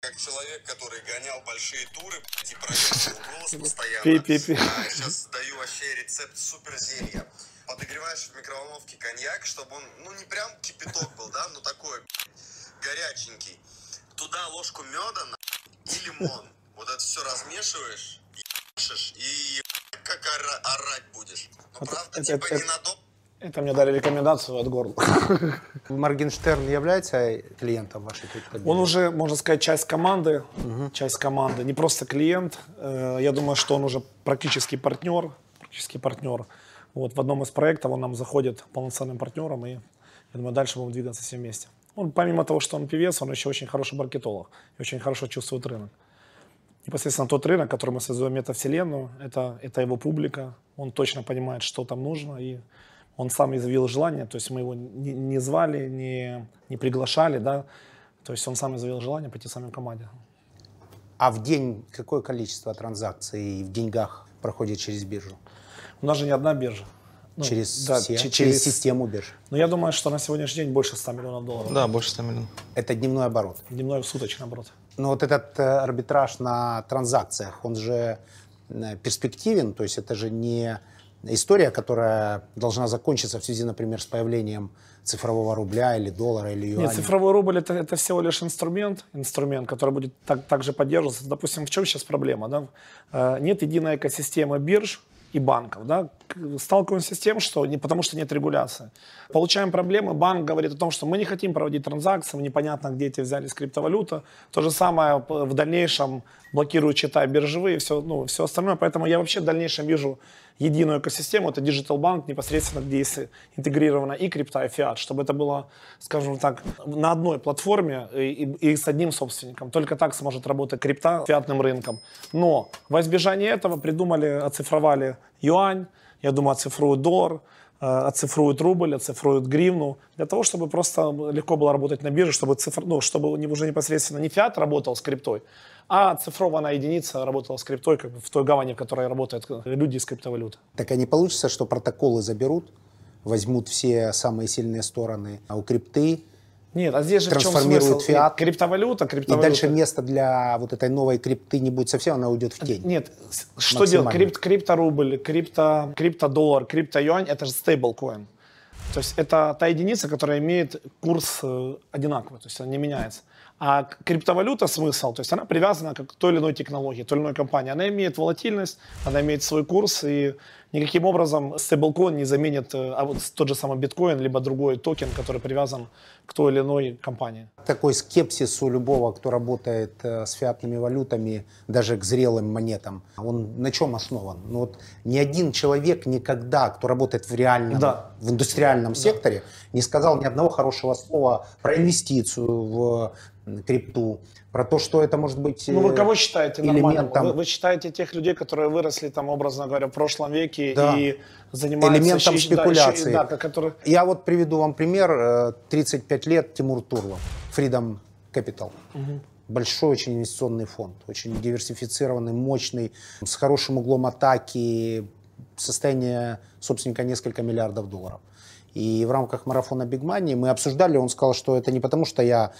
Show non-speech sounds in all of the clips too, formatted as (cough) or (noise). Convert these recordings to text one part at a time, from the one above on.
как человек, который гонял большие туры и проверил (laughs) голос постоянно. Пи-пи-пи. А, сейчас даю вообще рецепт супер зелья. Подогреваешь в микроволновке коньяк, чтобы он, ну не прям кипяток был, да, но такой горяченький. Туда ложку меда на и лимон. Вот это все размешиваешь, ебашишь и как ора- орать будешь. Это- правда, это- типа это- не на дом. Это мне дали рекомендацию от горла. (laughs) Моргенштерн является клиентом вашей криптобиржи? Он уже, можно сказать, часть команды, часть команды, не просто клиент. Э, Я думаю, что он уже практически партнер, практически партнер. Вот в одном из проектов он нам заходит полноценным партнером, и я думаю, дальше будем двигаться все вместе. Он, помимо того, что он певец, он еще очень хороший маркетолог и очень хорошо чувствует рынок. Непосредственно тот рынок, который мы создаем метавселенную, это, это его публика. Он точно понимает, что там нужно, и он сам изъявил желание, то есть мы его не, не звали, не, не приглашали, да, то есть он сам изъявил желание пойти с нами в команде. А в день какое количество транзакций в деньгах проходит через биржу? У нас же не одна биржа. Ну, через, да, все- че- через систему бирж. Но я думаю, что на сегодняшний день больше 100 миллионов долларов. Да, больше 100 миллионов. Это дневной оборот. Дневной суточный оборот. Но вот этот э, арбитраж на транзакциях, он же э, перспективен, то есть это же не история, которая должна закончиться в связи, например, с появлением цифрового рубля или доллара или юаня. Нет, цифровой рубль это, это всего лишь инструмент, инструмент, который будет так, также поддерживаться. Допустим, в чем сейчас проблема? Да? Э, Нет единой экосистемы бирж и банков. Да? Сталкиваемся с тем, что не потому что нет регуляции. Получаем проблемы, банк говорит о том, что мы не хотим проводить транзакции, непонятно, где эти взялись криптовалюта. То же самое в дальнейшем блокируют счета биржевые все, ну, все остальное. Поэтому я вообще в дальнейшем вижу единую экосистему, это Digital Bank, непосредственно, где есть интегрирована и крипта, и фиат, чтобы это было, скажем так, на одной платформе и, и- и с одним собственником. Только так сможет работать крипта фиатным рынком. Но во избежание этого придумали, оцифровали юань, я думаю, оцифруют доллар, э, оцифруют рубль, оцифруют гривну, для того, чтобы просто легко было работать на бирже, чтобы, цифр, ну, чтобы уже непосредственно не фиат работал с криптой, а цифрованная единица работала с криптой, как бы в той гавани, в которой работают э, люди из криптовалюты. Так а не получится, что протоколы заберут, возьмут все самые сильные стороны а у крипты, Нет, а здесь же в чем Трансформируют смысл? фиат. Криптовалюта, и криптовалюта. дальше места для вот этой новой крипты не будет совсем, она уйдет в тень. Нет, что делать? Крипт, крипторубль, крипто, криптодоллар, криптоюань – это же стейблкоин. То есть это та единица, которая имеет курс э, одинаковый, то есть она не меняется. А криптовалюта смысл, то есть она привязана к той или иной технологии, той или иной компании. Она имеет волатильность, она имеет свой курс, и никаким образом стейблкоин не заменит э, а вот тот же самый биткоин, либо другой токен, который привязан к той или иной компании. Такой скепсис у любого, кто работает э, с фиатными валютами, даже к зрелым монетам, он на чем основан? Ну вот ни один человек никогда, кто работает в реальном, Да. в индустриальном секторе, не сказал ни одного хорошего слова про инвестицию в крипту, про то, что это может быть Ну вы э, кого считаете нормальным? элементом- Вы, вы считаете тех людей, которые выросли там, образно говоря, в прошлом веке Да. и занимаются... Элементом да, спекуляции. щи- Да, которые... Я вот приведу вам пример. Э, 35 лет Тимур Турлов, Freedom Capital. Большой очень инвестиционный фонд, очень диверсифицированный, мощный, с хорошим углом атаки, состояние собственника несколько миллиардов долларов. И в рамках марафона Big Money мы обсуждали, он сказал, что это не потому, что я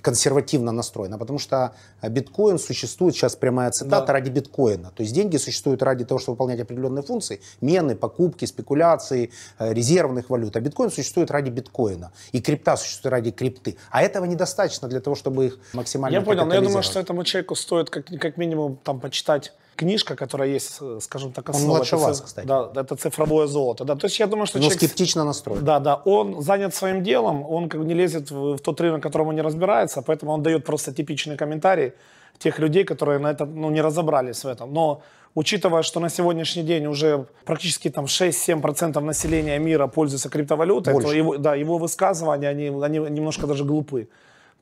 консервативно настроен, а потому что биткоин существует, сейчас прямая цитата, Да. ради биткоина. То есть деньги существуют ради того, чтобы выполнять определенные функции, мены, покупки, спекуляции, э, резервных валют. А биткоин существует ради биткоина. И крипта существует ради крипты. А этого недостаточно для того, чтобы их максимально Я понял, но я думаю, что этому человеку стоит как, как минимум там почитать книжка, которая есть, э, скажем так, основа. младше Это вас, кстати. Да, это цифровое золото. Да. То есть я думаю, что Но человек... скептично настроен. Да, да, он занят своим делом, он как бы не лезет в, в тот рынок, в котором он не разбирается, поэтому он дает просто типичный комментарий тех людей, которые на это ну, не разобрались в этом. Но учитывая, что на сегодняшний день уже практически там 6-7% населения мира пользуются криптовалютой, Больше. то его, да, его высказывания, они, они немножко даже глупы.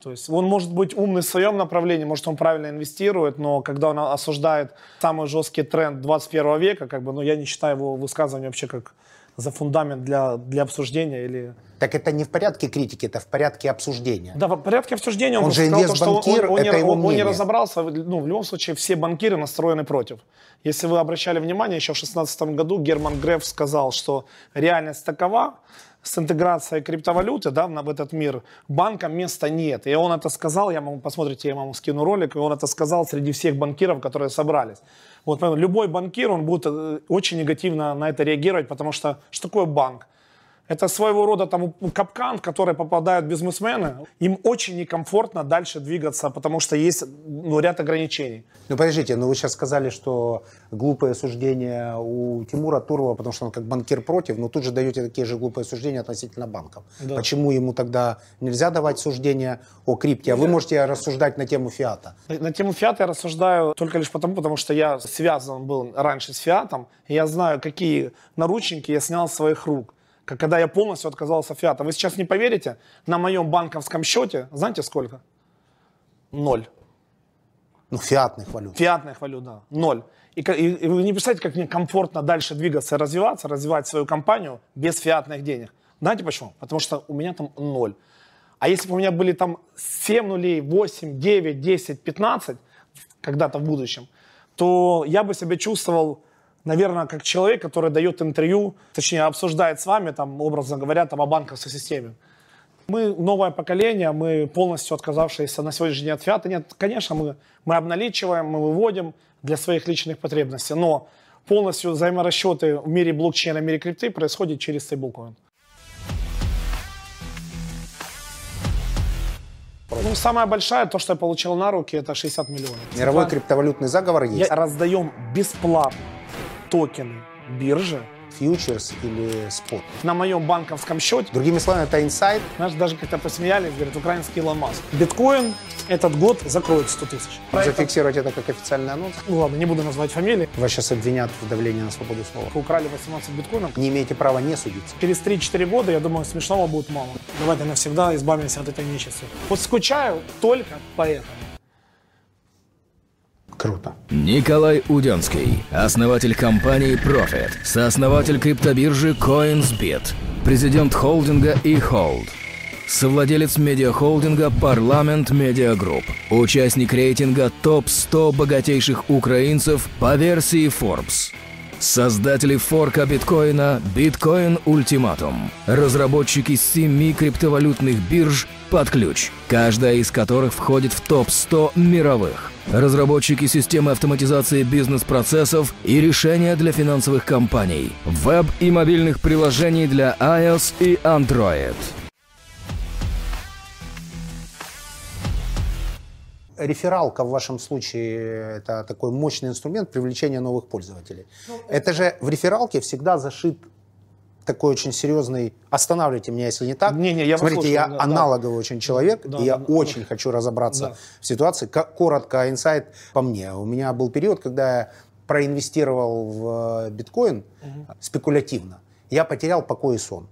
То есть он может быть умный в своем направлении, может он правильно инвестирует, но когда он осуждает самый жесткий тренд 21 века, как бы, ну, я не считаю его высказывание вообще как за фундамент для, для обсуждения или... Так это не в порядке критики, это в порядке обсуждения. Да, в порядке обсуждения он, Он же сказал, то, что он, он- он не, он- он не разобрался. Ну, в любом случае, все банкиры настроены против. Если вы обращали внимание, еще в 2016 году Герман Греф сказал, что реальность такова, с интеграцией криптовалюты да, в этот мир банкам места нет. И он это сказал, я могу, посмотрите, я вам скину ролик, и он это сказал среди всех банкиров, которые собрались. Вот любой банкир, он будет э, очень негативно на это реагировать, потому что что такое банк? Это своего рода там капкан, в который попадают бизнесмены. Им очень некомфортно дальше двигаться, потому что есть ну, ряд ограничений. Ну, подождите, ну вы сейчас сказали, что глупые суждения у Тимура Турлова, потому что он как банкир против, но тут же даете такие же глупые суждения относительно банков. Да. Почему ему тогда нельзя давать суждения о крипте, а вы можете рассуждать на тему фиата? На, на тему фиата я рассуждаю только лишь потому, потому что я связан был раньше с фиатом, и я знаю, какие наручники я снял с своих рук когда я полностью отказался от фиата. Вы сейчас не поверите, на моем банковском счете, знаете сколько? Ноль. Ну, фиатных валют. Фиатных валют, да. Ноль. И, и, и вы не представляете, как мне комфортно дальше двигаться, развиваться, развивать свою компанию без фиатных денег. Знаете почему? Потому что у меня там ноль. А если бы у меня были там 7 нулей, 8, 9, 10, 15 когда-то в будущем, то я бы себя чувствовал наверное, как человек, который дает интервью, точнее, обсуждает с вами, там, образно говоря, там, о банковской системе. Мы новое поколение, мы полностью отказавшиеся на сегодняшний день от фиата. Нет, конечно, мы, мы обналичиваем, мы выводим для своих личных потребностей, но полностью взаиморасчеты в мире блокчейна, в мире крипты происходят через стейблкоин. Ну, самая большая, то, что я получил на руки, это 60 миллионов. Мировой криптовалютный заговор есть? Я раздаем бесплатно токены биржи. Фьючерс или спот? На моем банковском счете. Другими словами, это инсайд. Знаешь, даже как-то посмеялись, говорят, украинский Илон Маск. Биткоин этот год закроет 100 тысяч. Зафиксировать это как официальный анонс? Ну ладно, не буду называть фамилии. Вас сейчас обвинят в давлении на свободу слова. Вы украли 18 биткоинов. Не имеете права не судиться. Через 3-4 года, я думаю, смешного будет мало. Давайте навсегда избавимся от этой нечисти. Вот скучаю только поэтому. Круто. Николай Удянский, основатель компании Profit, сооснователь криптобиржи Coinsbit, президент холдинга eHold, совладелец медиахолдинга Parlament Media Group, участник рейтинга ТОП-100 богатейших украинцев по версии Forbes – Создатели форка биткоина Bitcoin Ultimatum. Разработчики семи криптовалютных бирж под ключ, каждая из которых входит в топ-100 мировых. Разработчики системы автоматизации бизнес-процессов и решения для финансовых компаний. Веб и мобильных приложений для iOS и Android. рефералка в вашем случае это такой мощный инструмент привлечения новых пользователей. Ну, это же в рефералке всегда зашит такой очень серьезный. Останавливайте меня, если не так. Не, не, я Смотрите, я да, аналоговый да. очень человек, да, и я да, очень да. хочу разобраться да. в ситуации. Коротко, инсайт по мне. У меня был период, когда я проинвестировал в биткоин угу. спекулятивно. Я потерял покой и сон.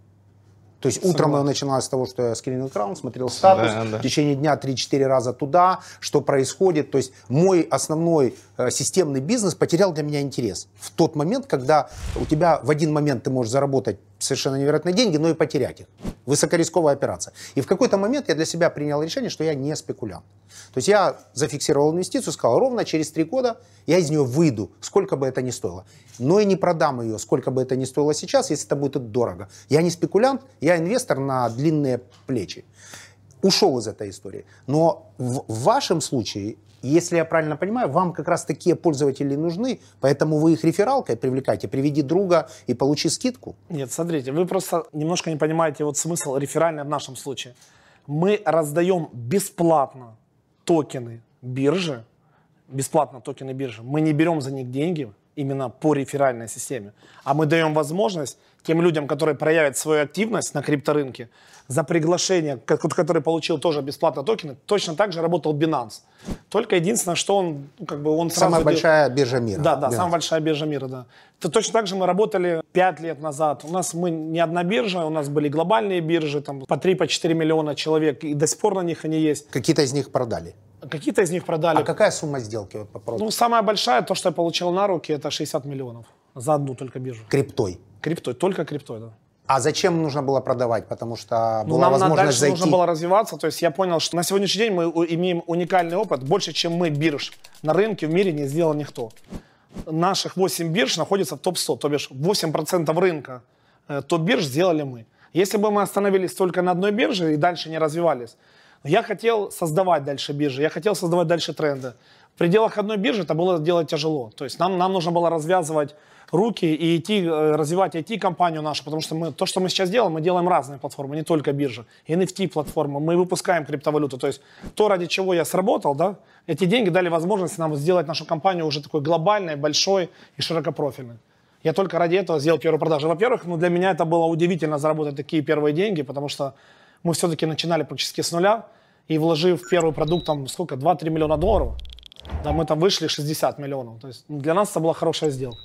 То есть Согласен. утром я начинал с того, что я скринил экран, смотрел статус, да, да. в течение дня 3-4 раза туда, что происходит. То есть мой основной э, системный бизнес потерял для меня интерес. В тот момент, когда у тебя в один момент ты можешь заработать совершенно невероятные деньги, но и потерять их. Высокорисковая операция. И в какой-то момент я для себя принял решение, что я не спекулянт. То есть я зафиксировал инвестицию, сказал, ровно через три года я из нее выйду, сколько бы это ни стоило. Но и не продам ее, сколько бы это ни стоило сейчас, если это будет дорого. Я не спекулянт, я инвестор на длинные плечи. Ушел из этой истории. Но в вашем случае если я правильно понимаю, вам как раз такие пользователи нужны, поэтому вы их рефералкой привлекаете. Приведи друга и получи скидку. Нет, смотрите, вы просто немножко не понимаете вот смысл реферальный в нашем случае. Мы раздаем бесплатно токены биржи, бесплатно токены биржи. Мы не берем за них деньги именно по реферальной системе, а мы даем возможность тем людям, которые проявят свою активность на крипторынке, за приглашение, который получил тоже бесплатно токены, точно так же работал Binance. Только единственное, что он, ну, как бы он сразу... Самая большая биржа мира. Да, да, Binance. самая большая биржа мира, да. Это точно так же мы работали 5 лет назад. У нас мы не одна биржа, у нас были глобальные биржи, там по 3-4 по миллиона человек, и до сих пор на них они есть. Какие-то из них продали? Какие-то из них продали. А какая сумма сделки? Вот, по ну, самая большая, то, что я получил на руки, это 60 миллионов за одну только биржу. Криптой? Криптой, только криптой, да. А зачем нужно было продавать? Потому что ну, была нам возможность дальше зайти. нужно было развиваться. То есть я понял, что на сегодняшний день мы имеем уникальный опыт. Больше, чем мы бирж на рынке в мире не сделал никто. Наших 8 бирж находятся в топ-100. То бишь 8% рынка э, топ-бирж сделали мы. Если бы мы остановились только на одной бирже и дальше не развивались, я хотел создавать дальше биржи, я хотел создавать дальше тренды. В пределах одной биржи это было делать тяжело. То есть нам, нам нужно было развязывать руки и идти, э, развивать IT-компанию нашу, потому что мы, то, что мы сейчас делаем, мы делаем разные платформы, не только биржа. NFT-платформа, мы выпускаем криптовалюту. То есть то, ради чего я сработал, да, эти деньги дали возможность нам сделать нашу компанию уже такой глобальной, большой и широкопрофильной. Я только ради этого сделал первую продажу. Во-первых, ну, для меня это было удивительно заработать такие первые деньги, потому что мы все-таки начинали практически с нуля, и вложив в первый продукт там сколько, 2-3 миллиона долларов, да, мы там вышли 60 миллионов. То есть для нас это была хорошая сделка.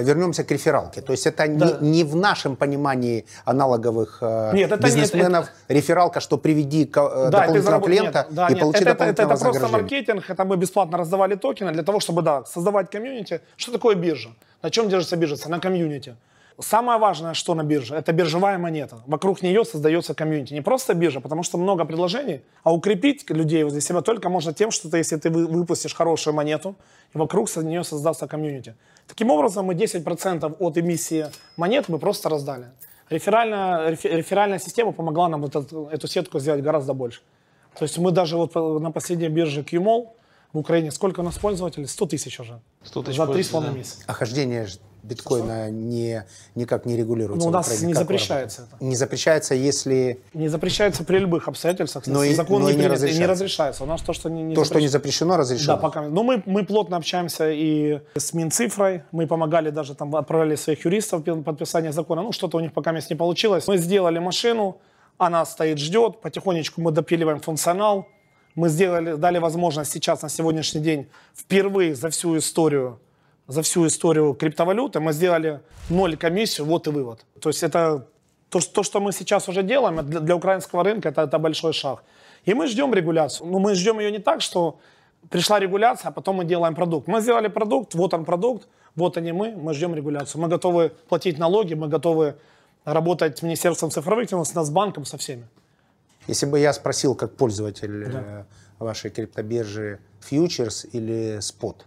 Вернемся к рефералке. То есть это Да. не, не в нашем понимании аналоговых э, Нет, это нет, бизнесменов рефералка, что приведи э, Да, дополнительного заработ- клиента нет, да, и нет, получи это, это, это, дополнительное это просто маркетинг, это мы бесплатно раздавали токены для того, чтобы, да, создавать комьюнити. Что такое биржа? На чем держится биржа? На комьюнити. Самое важное, что на бирже, это биржевая монета. Вокруг нее создается комьюнити. Не просто биржа, потому что много предложений, а укрепить людей возле себя только можно тем, что ты, если ты вы- выпустишь хорошую монету, и вокруг со- нее создастся комьюнити. Таким образом, мы 10% от эмиссии монет мы просто раздали. Реферальная, рефе- реферальная система помогла нам вот эту, сетку сделать гораздо больше. То есть мы даже вот по- на последней бирже QMall в Украине, сколько у нас пользователей? 100 тысяч уже. 100 тысяч За пользователей, 3,5 да. месяца. Охождение ж биткоина не, никак не регулируется. Ну, у нас Украине. не запрещается работаете? Не запрещается, если Не запрещается при любых обстоятельствах. Но и- Закон но не, не и не разрешается. разрешается. У нас то, что не, не то, что не запрещено. запрещено, разрешено. Да, пока. Но мы, мы плотно общаемся и с Минцифрой. Мы помогали даже там, отправляли своих юристов подписание закона. Ну, что-то у них пока не получилось. Мы сделали машину, она стоит, ждет. Потихонечку мы допиливаем функционал. Мы сделали, дали возможность сейчас, на сегодняшний день, впервые за всю историю за всю историю криптовалюты мы сделали ноль комиссию, вот и вывод. То есть это то, что- то, что мы сейчас уже делаем, для, для украинского рынка это, это большой шаг. И мы ждем регуляцию. Но мы ждем ее не так, что пришла регуляция, а потом мы делаем продукт. Мы сделали продукт, вот он продукт, вот они мы, мы ждем регуляцию. Мы готовы платить налоги, мы готовы работать с Министерством цифровых технологий, с Нацбанком, со всеми. Если бы я спросил, как пользователь э, вашей криптобиржи, фьючерс или спот?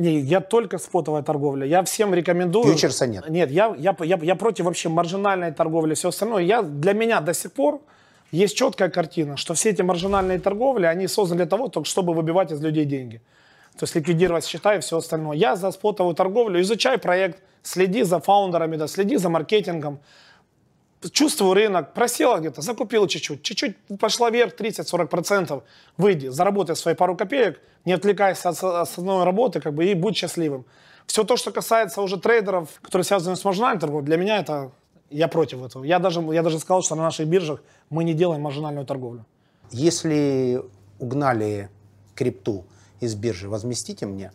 Не, я только спотовая торговля. Я всем рекомендую. Фьючерса нет? Нет, я, я, я, я против вообще маржинальной торговли и все остальное. Я, для меня до сих пор есть четкая картина, что все эти маржинальные торговли, они созданы для того, только чтобы выбивать из людей деньги. То есть ликвидировать счета и все остальное. Я за спотовую торговлю, изучай проект, следи за фаундерами, да, следи за маркетингом. Чувствую рынок, просела где-то, закупил чуть-чуть, чуть-чуть пошла вверх, 30-40%, выйди, заработай свои пару копеек, не отвлекайся от основной работы, как бы, и будь счастливым. Все то, что касается уже трейдеров, которые связаны с маржинальной торговлей, для меня это, я против этого. Я даже, я даже сказал, что на наших биржах мы не делаем маржинальную торговлю. Если угнали крипту из биржи, возместите мне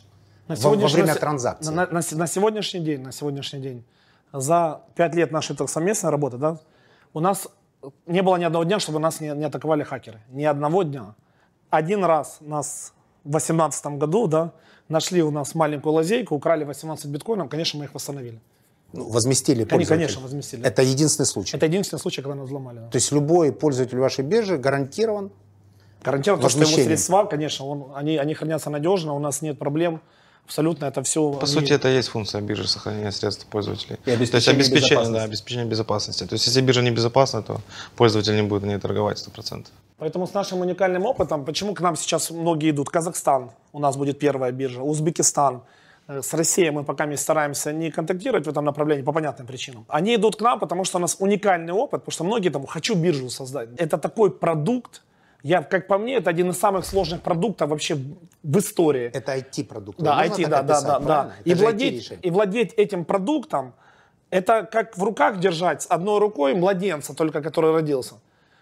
На во, во время на- транзакции. На, на- на сегодняшний день, на сегодняшний день, за пять лет нашей так, совместной работы, да, у нас не было ни одного дня, чтобы нас не, не атаковали хакеры. Ни одного дня. Один раз нас в 2018 году, да, нашли у нас маленькую лазейку, украли 18 биткоинов, конечно, мы их восстановили. Ну, возместили Они, конечно, возместили. Это единственный случай. Это единственный случай, когда нас взломали. да. То есть любой пользователь вашей биржи гарантирован. Гарантированно, то, что его средства, конечно, он, они, они хранятся надежно, у нас нет проблем. Абсолютно это все... По сути, это и есть функция биржи сохранения средств пользователей. И То есть обеспечение обеспечение, да, безопасности. обеспечение безопасности. То есть если биржа не безопасна, то пользователь не будет на ней торговать 100%. Поэтому с нашим уникальным опытом, почему к нам сейчас многие идут? Казахстан, у нас будет первая биржа, Узбекистан. Э, С Россией мы пока не стараемся не контактировать в этом направлении по понятным причинам. Они идут к нам, потому что у нас уникальный опыт, потому что многие там, хочу биржу создать. Это такой продукт, я, как по мне, это один из самых сложных продуктов вообще в истории. Это IT-продукт. Да, Можно IT, да, да, описать, да, да. И владеть, и владеть этим продуктом, это как в руках держать с одной рукой младенца, только который родился.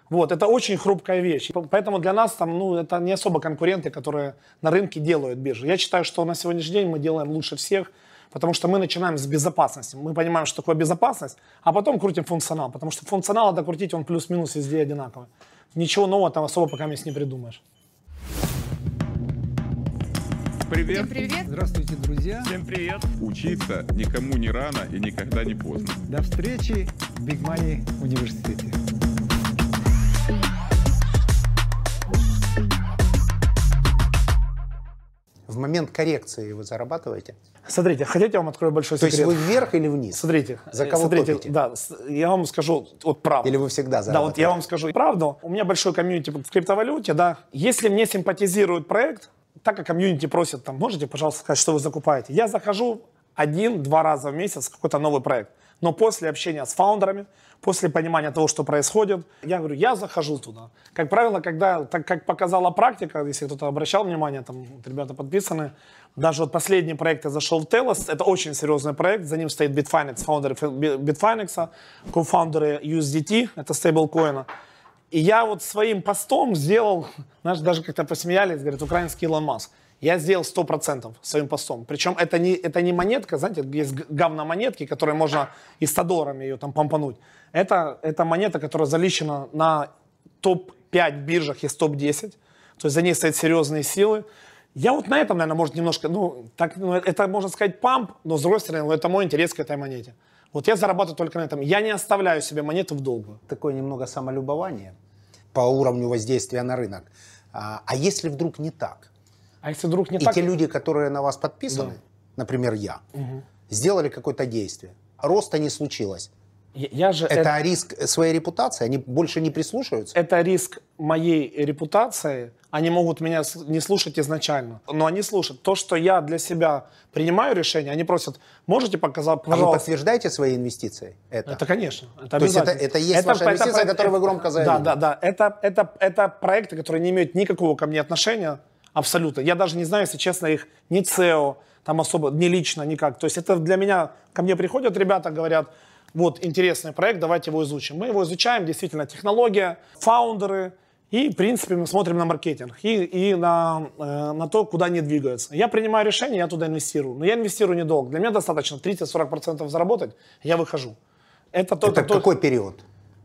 Вот, это очень хрупкая вещь. Поэтому для нас там, ну, это не особо конкуренты, которые на рынке делают биржи. Я считаю, что на сегодняшний день мы делаем лучше всех, потому что мы начинаем с безопасности. Мы понимаем, что такое безопасность, а потом крутим функционал, потому что функционал надо крутить, он плюс-минус везде одинаковый. Ничего нового там особо пока не придумаешь. Привет. Всем привет! Здравствуйте, друзья. Всем привет. Учиться никому не рано и никогда не поздно. До встречи в Big Money университете. В момент коррекции вы зарабатываете? Смотрите, хотите, я вам открою большой То секрет? есть вы вверх или вниз? Смотрите, За э, кого смотрите, топите? да, я вам скажу вот правду. Или вы всегда Да, вот зарабатываете? я вам скажу правду. У меня большой комьюнити в криптовалюте, да. Если мне симпатизирует проект, так как комьюнити просит, там, можете, пожалуйста, сказать, что вы закупаете. Я захожу один-два раза в месяц в какой-то новый проект. Но после общения с фаундерами, после понимания того, что происходит, я говорю, я захожу туда. Как правило, когда, так как показала практика, если кто-то обращал внимание, там вот ребята подписаны, даже вот последний проект я зашел в Telos, это очень серьезный проект, за ним стоит Bitfinex, фаундеры Bitfinex, кофаундеры USDT, это стейблкоина. И я вот своим постом сделал, знаешь, даже как-то посмеялись, говорят, украинский Илон Маск. Я сделал 100% своим постом. Причем это не, это не монетка, знаете, есть г- говномонетки, которые можно и 100 долларами ее там помпануть. Это, это монета, которая залищена на топ-5 биржах из топ-10. То есть за ней стоят серьезные силы. Я вот на этом, наверное, может немножко, ну, так, ну, это можно сказать памп, но с другой стороны, это мой интерес к этой монете. Вот я зарабатываю только на этом. Я не оставляю себе монету в долгую. Такое немного самолюбование по уровню воздействия на рынок. А, а если вдруг не так? А если вдруг не И так... те люди, которые на вас подписаны, Да. например, я, сделали какое-то действие, роста не случилось. Я, же... Это риск своей репутации, они больше не прислушиваются. это риск моей репутации. Они могут меня не слушать изначально, но они слушают. То, что я для себя принимаю решение, они просят, можете показать, А вы пожалуйста. подтверждаете свои инвестиции? Это. Это, конечно. Это То есть это- это есть ваша инвестиция, которую вы громко заявили? Да, да, да. Это, это, это проекты, которые не имеют никакого ко мне отношения абсолютно. Я даже не знаю, если честно, их ни ЦЕО, там особо, ни лично, никак. То есть это для меня, ко мне приходят ребята, говорят, вот интересный проект, давайте его изучим. Мы его изучаем, действительно, технология, фаундеры, и, в принципе, мы смотрим на маркетинг и, и на, э, на то, куда они двигаются. Я принимаю решение, я туда инвестирую. Но я инвестирую недолго. Для меня достаточно 30-40% заработать, я выхожу. Это, то, Это то- какой период?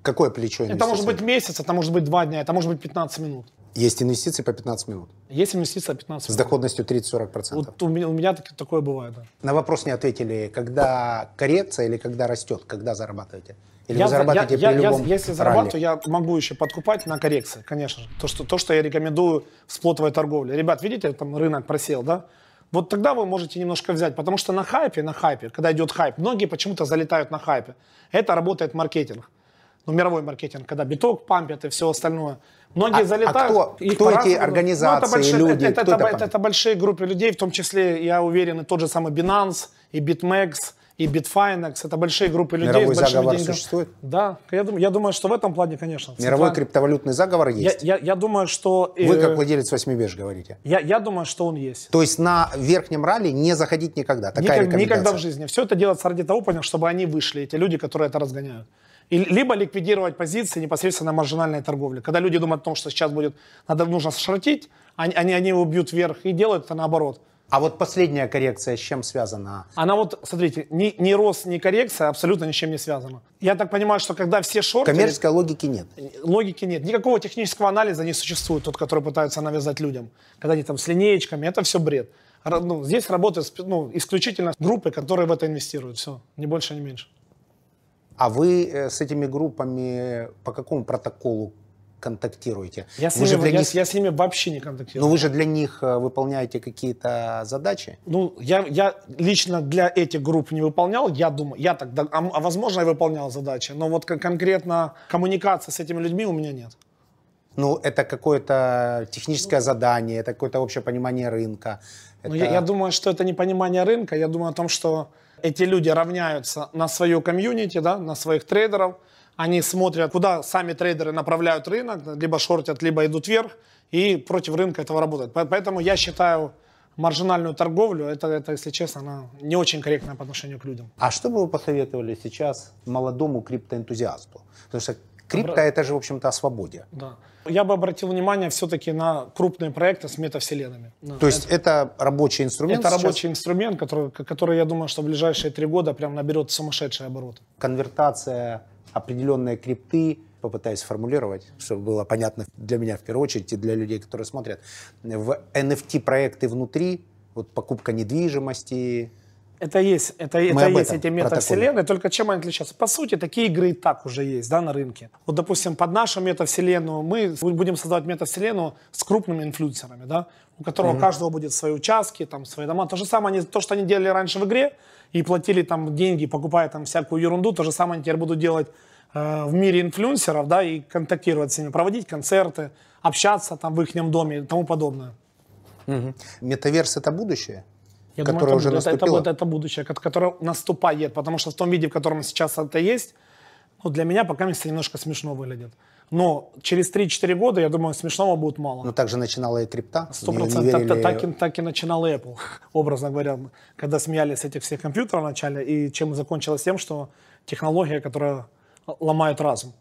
Какое плечо это инвестиций? может быть месяц, это может быть два дня, это может быть 15 минут. Есть инвестиции по 15 минут Есть инвестиция 15 с минут. доходностью 30-40%. Вот у меня, у меня так- такое бывает, да. На вопрос не ответили, когда коррекция или когда растет, когда зарабатываете? Или Я, вы зарабатываете я- при я- любом если ралли? зарабатываю, я могу еще подкупать на коррекции, конечно же. То что, то, что я рекомендую в сплотовой торговле. Ребят, видите, там рынок просел, да? Вот тогда вы можете немножко взять, потому что на хайпе, на хайпе, когда идет хайп, многие почему-то залетают на хайпе. Это работает маркетинг. Ну, мировой маркетинг, когда биток пампят и все остальное. Многие А- а залетают. кто- их кто эти по-разному. Ну, организации, большие- люди, Это, кто это, это это, это большие группы людей, в том числе, я уверен, и тот же самый Binance, и BitMEX, и Bitfinex. Это большие группы людей Мировой с большими заговор деньгами. существует? Да, я думаю, я думаю, что в этом плане, конечно. Мировой централь- криптовалютный заговор я, есть? я, я думаю, что... э, Вы как владелец 8 бирж говорите. я, я думаю, что он есть. То есть на верхнем ралли не заходить никогда. Такая Никак- никогда в жизни. Все это делается ради того, понял, чтобы они вышли, эти люди, которые это разгоняют. И либо ликвидировать позиции непосредственно на маржинальной торговле. Когда люди думают о том, что сейчас будет, надо, нужно шортить, они, они, они его бьют вверх и делают это наоборот. А вот последняя коррекция с чем связана? Она вот, смотрите, ни, ни рост, ни коррекция абсолютно ничем не связана. Я так понимаю, что когда все шортили... Коммерческой логики нет. Логики нет. Никакого технического анализа не существует, тот, который пытаются навязать людям. Когда они там с линеечками, это все бред. Ну, здесь работают ну, исключительно группы, которые в это инвестируют. Все, ни больше, ни меньше. А вы э, с этими группами по какому протоколу контактируете? Я с, вы же ними, я, них, я с ними вообще не контактирую. но вы же для них э, выполняете какие-то задачи? Ну, я, я лично для этих групп не выполнял, я думаю, я так, да- а, а возможно, я выполнял задачи, но вот кон- конкретно коммуникации с этими людьми у меня нет. Ну, это какое-то техническое задание, это какое-то общее понимание рынка. Ну, Это- я, я думаю, что это не понимание рынка. Я думаю о том, что эти люди равняются на свое комьюнити, да, на своих трейдеров. Они смотрят, куда сами трейдеры направляют рынок, либо шортят, либо идут вверх, и против рынка этого работают. По- Поэтому я считаю маржинальную торговлю, это, это, если честно, она не очень корректная по отношению к людям. А что бы вы посоветовали сейчас молодому криптоэнтузиасту? Потому что крипто это же, в общем-то, о свободе. Да. Я бы обратил внимание все-таки на крупные проекты с метавселенными. Да. То есть это, рабочий инструмент это сейчас? рабочий инструмент, который, который, я думаю, что в ближайшие три года прям наберет сумасшедшие обороты. конвертация определенной крипты, попытаюсь сформулировать, чтобы было понятно для меня в первую очередь и для людей, которые смотрят, в NFT-проекты внутри, вот покупка недвижимости, Это есть, это, Мы это есть эти метавселенные, только чем они отличаются? По сути, такие игры и так уже есть да, на рынке. Вот, допустим, под нашу метавселенную мы будем создавать метавселенную с крупными инфлюенсерами. Да? у которого у каждого будет свои участки, там, свои дома. То же самое, они, то, что они делали раньше в игре и платили там деньги, покупая там всякую ерунду, то же самое они теперь будут делать э, в мире инфлюенсеров, да, и контактировать с ними, проводить концерты, общаться там в их доме и тому подобное. Метаверс это будущее, Я думаю, которое это, уже будет- это, наступило. это, это будущее, ко- которое наступает, потому что в том виде, в котором сейчас это есть, ну, для меня пока место немножко смешно выглядит. Но через 3-4 года, я думаю, смешного будет мало. Но также начинала и крипта. Сто В неё не процентов верили. так, и, так и начинал Apple, (laughs) образно говоря, когда смеялись этих всех компьютеров вначале, и чем закончилось тем, что технология, которая ломает разум.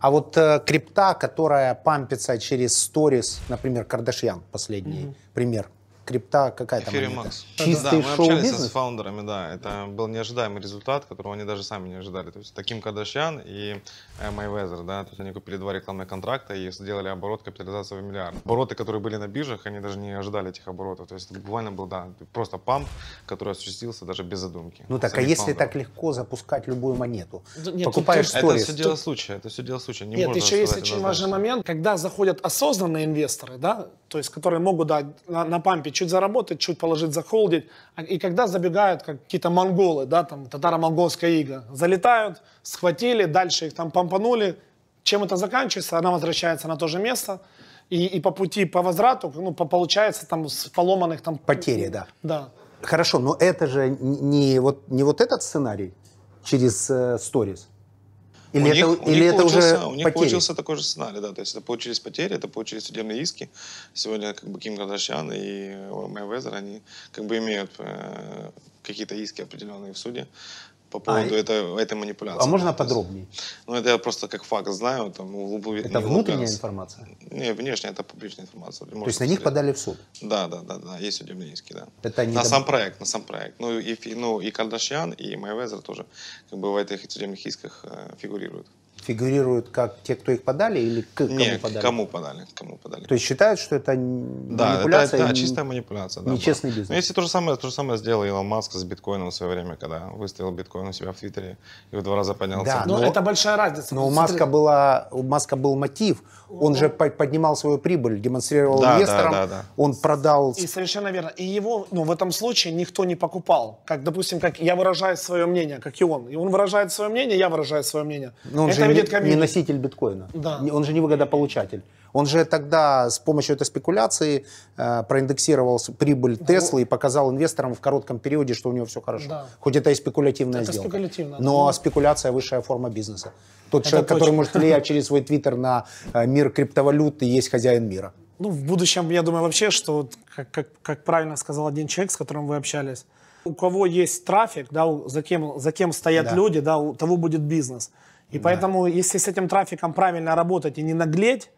А вот э, крипта, которая пампится через сторис, например, Кардашьян, последний пример. Крипта какая там Эфириум монета? Макс. Чистый да, мы общались с фаундерами, да. Это был неожидаемый результат, которого они даже сами не ожидали. То есть таким Кардашьян и э, Майвезер, да, то есть они купили два рекламных контракта и сделали оборот капитализации в миллиард. Обороты, которые были на биржах, они даже не ожидали этих оборотов. То есть это буквально был, да, просто pump, который осуществился даже без задумки. Ну так, а если фаундеров. так легко запускать любую монету? Да нет, Покупаешь тут- Это сторис. все дело случая, это все дело случая. Не Нет, можно еще есть очень важный момент, когда заходят осознанные инвесторы, да, то есть которые могут да, на, на pump е чуть заработать, чуть положить, захолдить, а- и когда забегают как какие-то монголы, да, там татаро-монгольская ига, залетают, схватили, дальше их там помпанули, чем это заканчивается, она возвращается на то же место, и, и по пути, по возврату, ну, по- получается там с поломанных там... Потери, да. Да. Хорошо, но это же не вот, не вот этот сценарий через э, сторис? Или у это, них, у или них это получился, уже у них потери? получился такой же сценарий, да, то есть это получились потери, это получились судебные иски. Сегодня как бы Ким Кардашьян и Майвезер, они как бы имеют э, какие-то иски определенные в суде по поводу и- этой, этой манипуляции. А можно подробнее? Ну, это я просто как факт знаю. Там, углуб- Это внутренняя информация? Не, внешняя, это публичная информация. То есть на них подали в суд? Да, да, да, да, есть судебные иски, да. Это не на доб- сам проект, на сам проект. Ну и, ну, и Кардашьян, и Майвезер тоже как бы в этих судебных исках э, фигурируют. Фигурируют как те, кто их подали, или к кому Не, подали? кому подали, кому подали. То есть считают, что это Да, манипуляция? это и чистая манипуляция. Да, нечестный была. бизнес. Ну, если то же самое, то же самое сделал Илон Маск с биткоином в свое время, когда выставил биткоин у себя в Твиттере и в два раза поднялся. Да, Но, но- это большая разница. Но у Маска, была, у Маска был мотив. Он же по- поднимал свою прибыль, демонстрировал Да, да, инвесторам. да, да. Он продал... И совершенно верно. И его, ну, в этом случае никто не покупал. Как, допустим, как я выражаю свое мнение, как и он. И он выражает свое мнение, я выражаю свое мнение. Но он Это же не, видит не носитель биткоина. Да. Он же не выгодополучатель. Он же тогда с помощью этой спекуляции э, проиндексировал прибыль Теслы и показал инвесторам в коротком периоде, что у него все хорошо. Да. Хоть это и спекулятивная Это сделка. спекулятивно, Но да. спекуляция высшая форма бизнеса. Тот Это человек, который точно. может влиять через свой твиттер на э, мир криптовалют и есть хозяин мира. Ну, в будущем, я думаю, вообще, что, как, как, как правильно сказал один человек, с которым вы общались, у кого есть трафик, да, за кем, за кем стоят Да. люди, да, у того будет бизнес. И поэтому, если с этим трафиком правильно работать и не наглеть,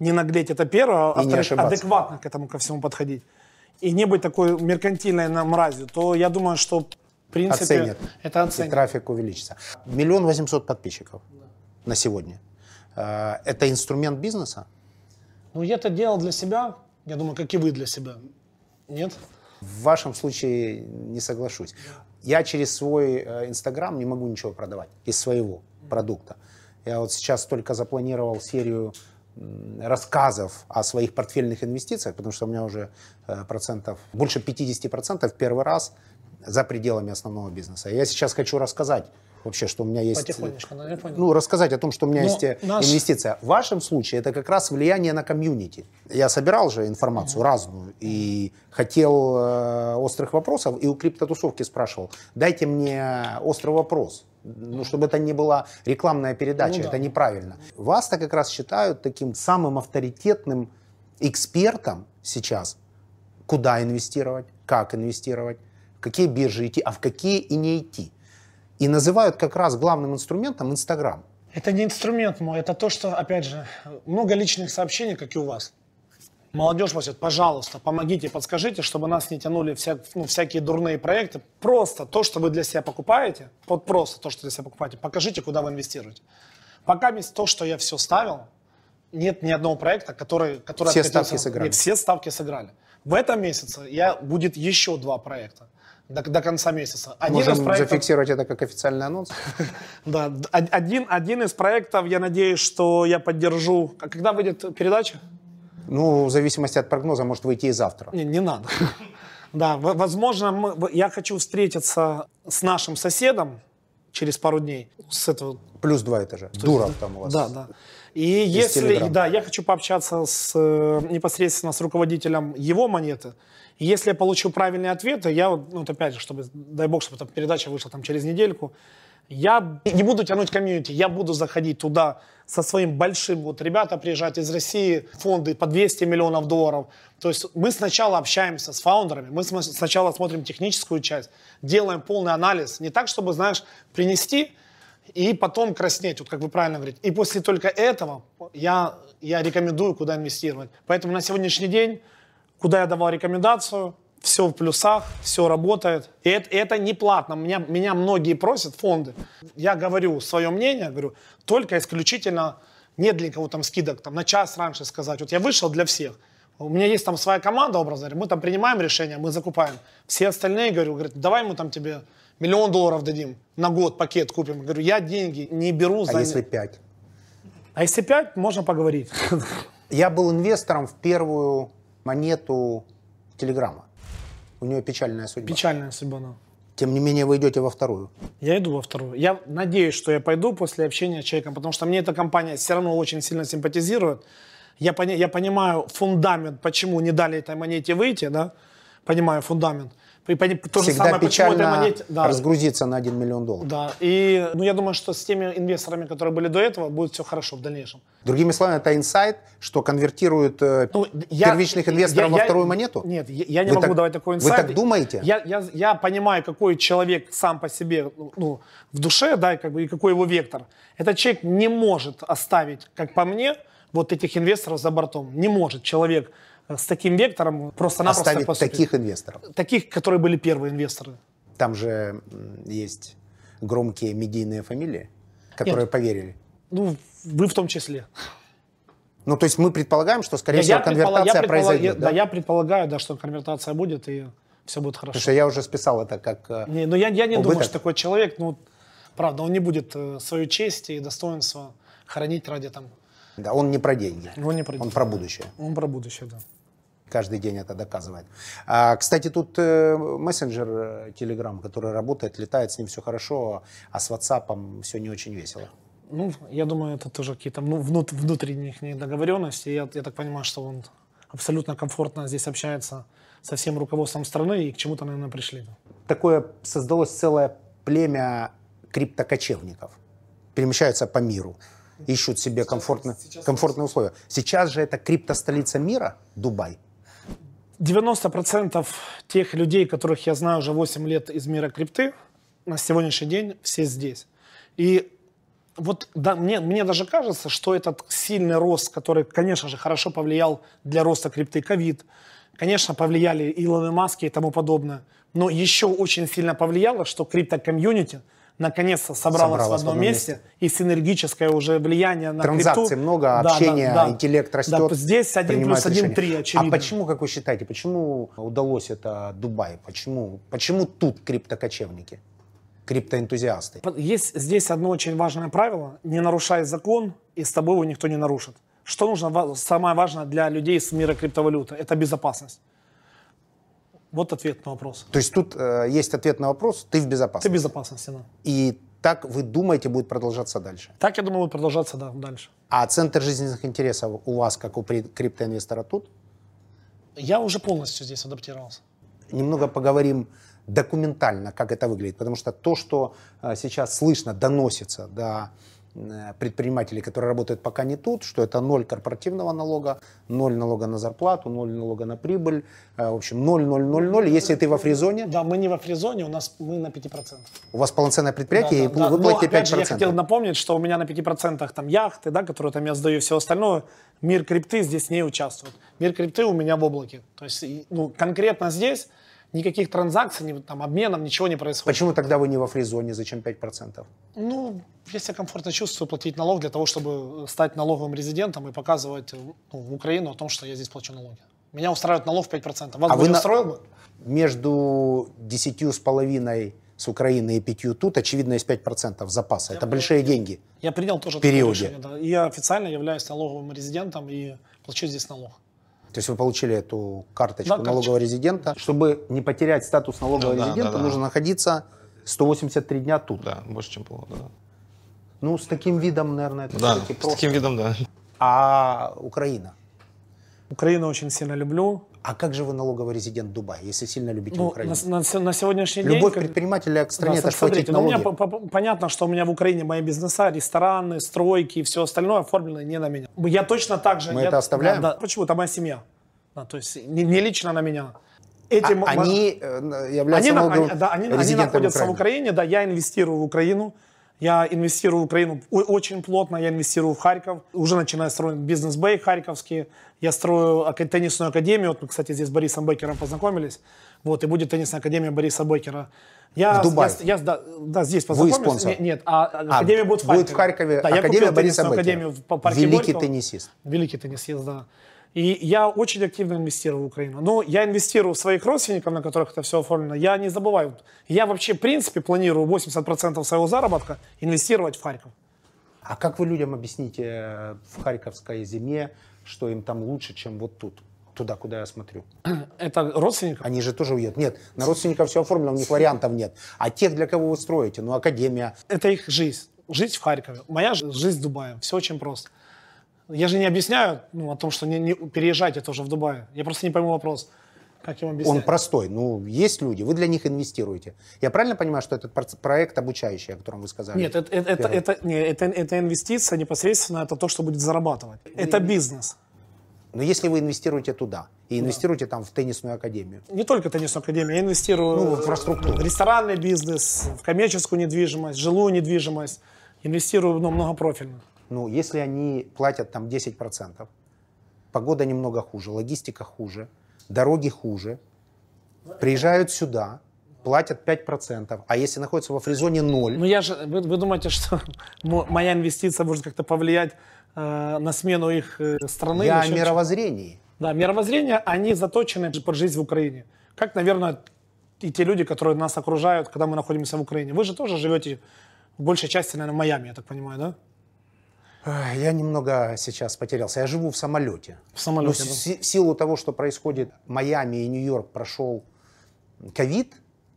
не наглеть, это первое, а И во-вторых, ошибаться. адекватно к этому ко всему подходить, и не быть такой меркантильной на мразью, то я думаю, что, в принципе, Оценят. это И оценят. трафик увеличится. Миллион восемьсот подписчиков на сегодня. Э, Это инструмент бизнеса? Ну, я это делал для себя, я думаю, как и вы для себя. Нет? В вашем случае не соглашусь. Я через свой э, Инстаграм не могу ничего продавать из своего продукта. Я вот сейчас только запланировал серию рассказов о своих портфельных инвестициях, потому что у меня уже э, процентов, больше 50% первый раз за пределами основного бизнеса. Я сейчас хочу рассказать вообще, что у меня есть... Потихонечку, да, я понял. Ну, рассказать о том, что у меня Но есть э, наш- инвестиция. В вашем случае это как раз влияние на комьюнити. Я собирал же информацию разную и хотел э, острых вопросов, и у криптотусовки спрашивал, дайте мне острый вопрос. Ну, чтобы это не была рекламная передача, Ну да. это неправильно. Вас-то как раз считают таким самым авторитетным экспертом сейчас, куда инвестировать, как инвестировать, в какие биржи идти, а в какие и не идти. И называют как раз главным инструментом Инстаграм. Это не инструмент мой, это то, что, опять же, много личных сообщений, как и у вас. Молодежь просит, пожалуйста, помогите, подскажите, чтобы нас не тянули вся- ну, всякие дурные проекты. Просто то, что вы для себя покупаете, вот просто то, что для себя покупаете, покажите, куда вы инвестируете. Пока есть то, что я все ставил, нет ни одного проекта, который... который Все откатился- ставки сыграли. Нет, все ставки сыграли. В этом месяце я, будет еще два проекта до, до конца месяца. Один Можем проектов- зафиксировать это как официальный анонс. (laughs) да, один, один из проектов, я надеюсь, что я поддержу. А когда выйдет передача? Ну, в зависимости от прогноза, может выйти и завтра. Не, не надо. (laughs) Да, возможно, мы- я хочу встретиться с нашим соседом через пару дней. С этого. Плюс два этажа. Дуров там у вас. Да, да. И если, Телеграм. да, я хочу пообщаться с, э, непосредственно с руководителем его монеты. И если я получу правильные ответы, я, вот, ну, вот опять же, чтобы, дай бог, чтобы эта передача вышла там через недельку, я не буду тянуть комьюнити, я буду заходить туда со своим большим, вот ребята приезжают из России, фонды по 200 миллионов долларов. То есть мы сначала общаемся с фаундерами, мы сначала смотрим техническую часть, делаем полный анализ. Не так, чтобы, знаешь, принести и потом краснеть, вот как вы правильно говорите. И после только этого я, я рекомендую, куда инвестировать. Поэтому на сегодняшний день, куда я давал рекомендацию, все в плюсах, все работает. И это, это не платно. Меня, меня многие просят, фонды. Я говорю свое мнение, говорю, только исключительно нет для кого там скидок, там, на час раньше сказать. Вот я вышел для всех. У меня есть там своя команда, образно говоря, мы там принимаем решения, мы закупаем. Все остальные, говорю, говорят, давай мы там тебе миллион долларов дадим, на год пакет купим. Говорю, я деньги не беру А за... если пять? А если пять, можно поговорить. (laughs) Я был инвестором в первую монету Телеграма. У нее печальная судьба. Печальная судьба. да. Тем не менее, вы идете во вторую. Я иду во вторую. Я надеюсь, что я пойду после общения с человеком, потому что мне эта компания все равно очень сильно симпатизирует. Я, пони- я понимаю фундамент, почему не дали этой монете выйти, да? Понимаю фундамент. И то же Всегда самое, печально монете... Да, разгрузиться на 1 миллион долларов. да. И ну, я думаю, что с теми инвесторами, которые были до этого, будет все хорошо в дальнейшем. Другими словами, это инсайт, что конвертирует э, Ну, я- первичных инвесторов я- во я- вторую монету? Нет, я, я не Вы могу так- давать такой вы инсайт. так думаете? Я, я, я понимаю, какой человек сам по себе ну, в душе, да, и, как бы, и какой его вектор. Этот человек не может оставить, как по мне, вот этих инвесторов за бортом. Не может человек с таким вектором просто-напросто Оставить поступить. таких инвесторов. Таких, которые были первые инвесторы. Там же есть громкие медийные фамилии, которые Нет. поверили. Ну, вы в том числе. Ну, то есть мы предполагаем, что, скорее всего, предпола- конвертация предпола- произойдет. я- да? да, я предполагаю, да, что конвертация будет, и все будет хорошо. Потому что я уже списал это как... э, Не, ну я, я не Убыток. думаю, что такой человек, ну, правда, он не будет э, свою честь и достоинство хранить ради там. Да, он не про деньги. Он не про Он деньги. про будущее. Он про будущее, да. Каждый день это доказывает. А, кстати, тут э, мессенджер э, Telegram, который работает, летает, с ним все хорошо, а с WhatsApp все не очень весело. Ну, я думаю, это тоже какие-то ну, внут- внутренние их недоговоренности. Я, я так понимаю, что он абсолютно комфортно здесь общается со всем руководством страны и к чему-то, наверное, пришли. Такое создалось целое племя криптокочевников. Перемещаются по миру, ищут себе комфортно, комфортные условия. Сейчас же это криптостолица мира, Дубай. 90% тех людей, которых я знаю уже 8 лет из мира крипты, на сегодняшний день все здесь. И вот да, мне, мне даже кажется, что этот сильный рост, который, конечно же, хорошо повлиял для роста крипты ковид, конечно, повлияли Илоны Маски и тому подобное, но еще очень сильно повлияло, что крипто-комьюнити наконец-то собралось, Собралось в одном месте, и синергическое уже влияние на Транзакций крипту. много, Да, да, общения, да. интеллект растет. Да, здесь 1 принимают плюс 1 решения. 3, очевидно. А почему, как вы считаете, почему удалось это Дубай? Почему, почему тут криптокочевники, криптоэнтузиасты? Есть здесь одно очень важное правило. Не нарушай закон, и с тобой его никто не нарушит. Что нужно самое важное для людей с мира криптовалюты? Это безопасность. Вот ответ на вопрос. То есть тут э, есть ответ на вопрос, ты в Ты безопасности. в безопасности, да. И так вы думаете будет продолжаться дальше. Так, я думаю, будет продолжаться да, дальше. А центр жизненных интересов у вас, как у криптоинвестора, тут? Я уже полностью здесь адаптировался. Немного поговорим документально, как это выглядит. Потому что то, что э, сейчас слышно, доносится до предпринимателей, которые работают пока не тут, что это ноль корпоративного налога, ноль налога на зарплату, ноль налога на прибыль, э, в общем, ноль, ноль, ноль, ноль. Если ты во фризоне, Да, мы не во фризоне, у нас мы на 5%. у вас полноценное предприятие, Да, и да, вы платите Но, опять же, 5%. я хотел напомнить, что у меня на 5% там яхты, да, которые там я сдаю, все остальное. Мир крипты здесь не участвует. Мир крипты у меня в облаке. То есть, ну, конкретно здесь никаких транзакций, ни, там, обменов, ничего не происходит. Почему тогда вы не во фризоне, зачем 5%? Ну, я себя комфортно чувствую платить налог для того, чтобы стать налоговым резидентом и показывать э, ну, в Украину о том, что я здесь плачу налоги. Меня устраивает налог в 5%. Вас А бы вы не на- устроил бы? Между 10 с половиной с Украины и 5 тут, очевидно, есть 5% запаса. Это большие деньги. Я принял тоже периоде. такое решение. Да. И я официально являюсь налоговым резидентом и плачу здесь налог. То есть вы получили эту карточку Да, налогового резидента. Чтобы не потерять статус налогового Ну да, резидента, да, да. нужно находиться 183 дня тут. Да, больше, чем полгода. Да, Ну, с таким видом, наверное, это да все-таки с просто. таким видом, да. А Украина? Украину очень сильно люблю. А как же вы налоговый резидент Дубая, если сильно любите Ну, Украину? на, на на сегодняшний день... Любовь предпринимателя к стране Да, это смотрите, платить ну, у меня налоги. по- по- понятно, что у меня в Украине мои бизнеса, рестораны, стройки и все остальное оформлено не на меня. Я точно так же... Мы я- это оставляем? Да, да. Почему? Это моя семья. Да, то есть не, не лично на меня. Эти А- они э, являются они, на- налоговым они- да, они, они находятся в Украины. Украине, да, я инвестирую в Украину. Я инвестирую в Украину очень плотно, я инвестирую в Харьков. Уже начинаю строить бизнес-бэй харьковский. Я строю теннисную академию. Вот мы, кстати, здесь с Борисом Бекером познакомились. Вот, и будет теннисная академия Бориса Бекера. Я, В Дубае? Я, я- да, да, здесь познакомились. спонсор? Не- Нет, а, академия будет в Харькове. будет в Харькове Да, я Академия купил Бориса Беккера. академию в па- парке Великий Горького. теннисист. Великий теннисист, да. И я очень активно инвестирую в Украину. Но я инвестирую в своих родственников, на которых это все оформлено. Я не забываю. Я вообще, в принципе, планирую 80% своего заработка инвестировать в Харьков. А как вы людям объясните э, в харьковской зиме, что им там лучше, чем вот тут? Туда, куда я смотрю. (clears throat) Это родственников. Они же тоже уедут. Нет, на родственников все оформлено, у них вариантов нет. А тех, для кого вы строите, ну, академия. Это их жизнь. Жизнь в Харькове. Моя жи- жизнь в Дубае. Все очень просто. Я же не объясняю ну, о том, что не, не переезжайте тоже в Дубай. Я просто не пойму вопрос. Как им объяснять? Он простой. Ну, есть люди, вы для них инвестируете. Я правильно понимаю, что этот проект обучающий, о котором вы сказали? Нет, это, это, это, это, не, это, это инвестиция непосредственно, это то, что будет зарабатывать. Это бизнес. Но если вы инвестируете туда и инвестируете там в теннисную академию, Не только теннисную академию, я инвестирую Ну, в инфраструктуру. в ресторанный бизнес, в коммерческую недвижимость, жилую недвижимость. Инвестирую ну, многопрофильно. Ну, если они платят там 10%, погода немного хуже, логистика хуже, дороги хуже, приезжают сюда, платят 5%, а если находятся во фризоне 0, Ну я же, вы, вы думаете, что (laughs) мо- моя инвестиция может как-то повлиять э, на смену их э, страны? я о мировоззрении. Да, мировоззрение, они заточены под жизнь в Украине. Как, наверное, и те люди, которые нас окружают, когда мы находимся в Украине. Вы же тоже живете в большей части, наверное, в Майами, я так понимаю, да? Я немного сейчас потерялся. Я живу в самолете. В самолете, Но да. в си- в силу того, что происходит Майами и Нью-Йорк прошел ковид,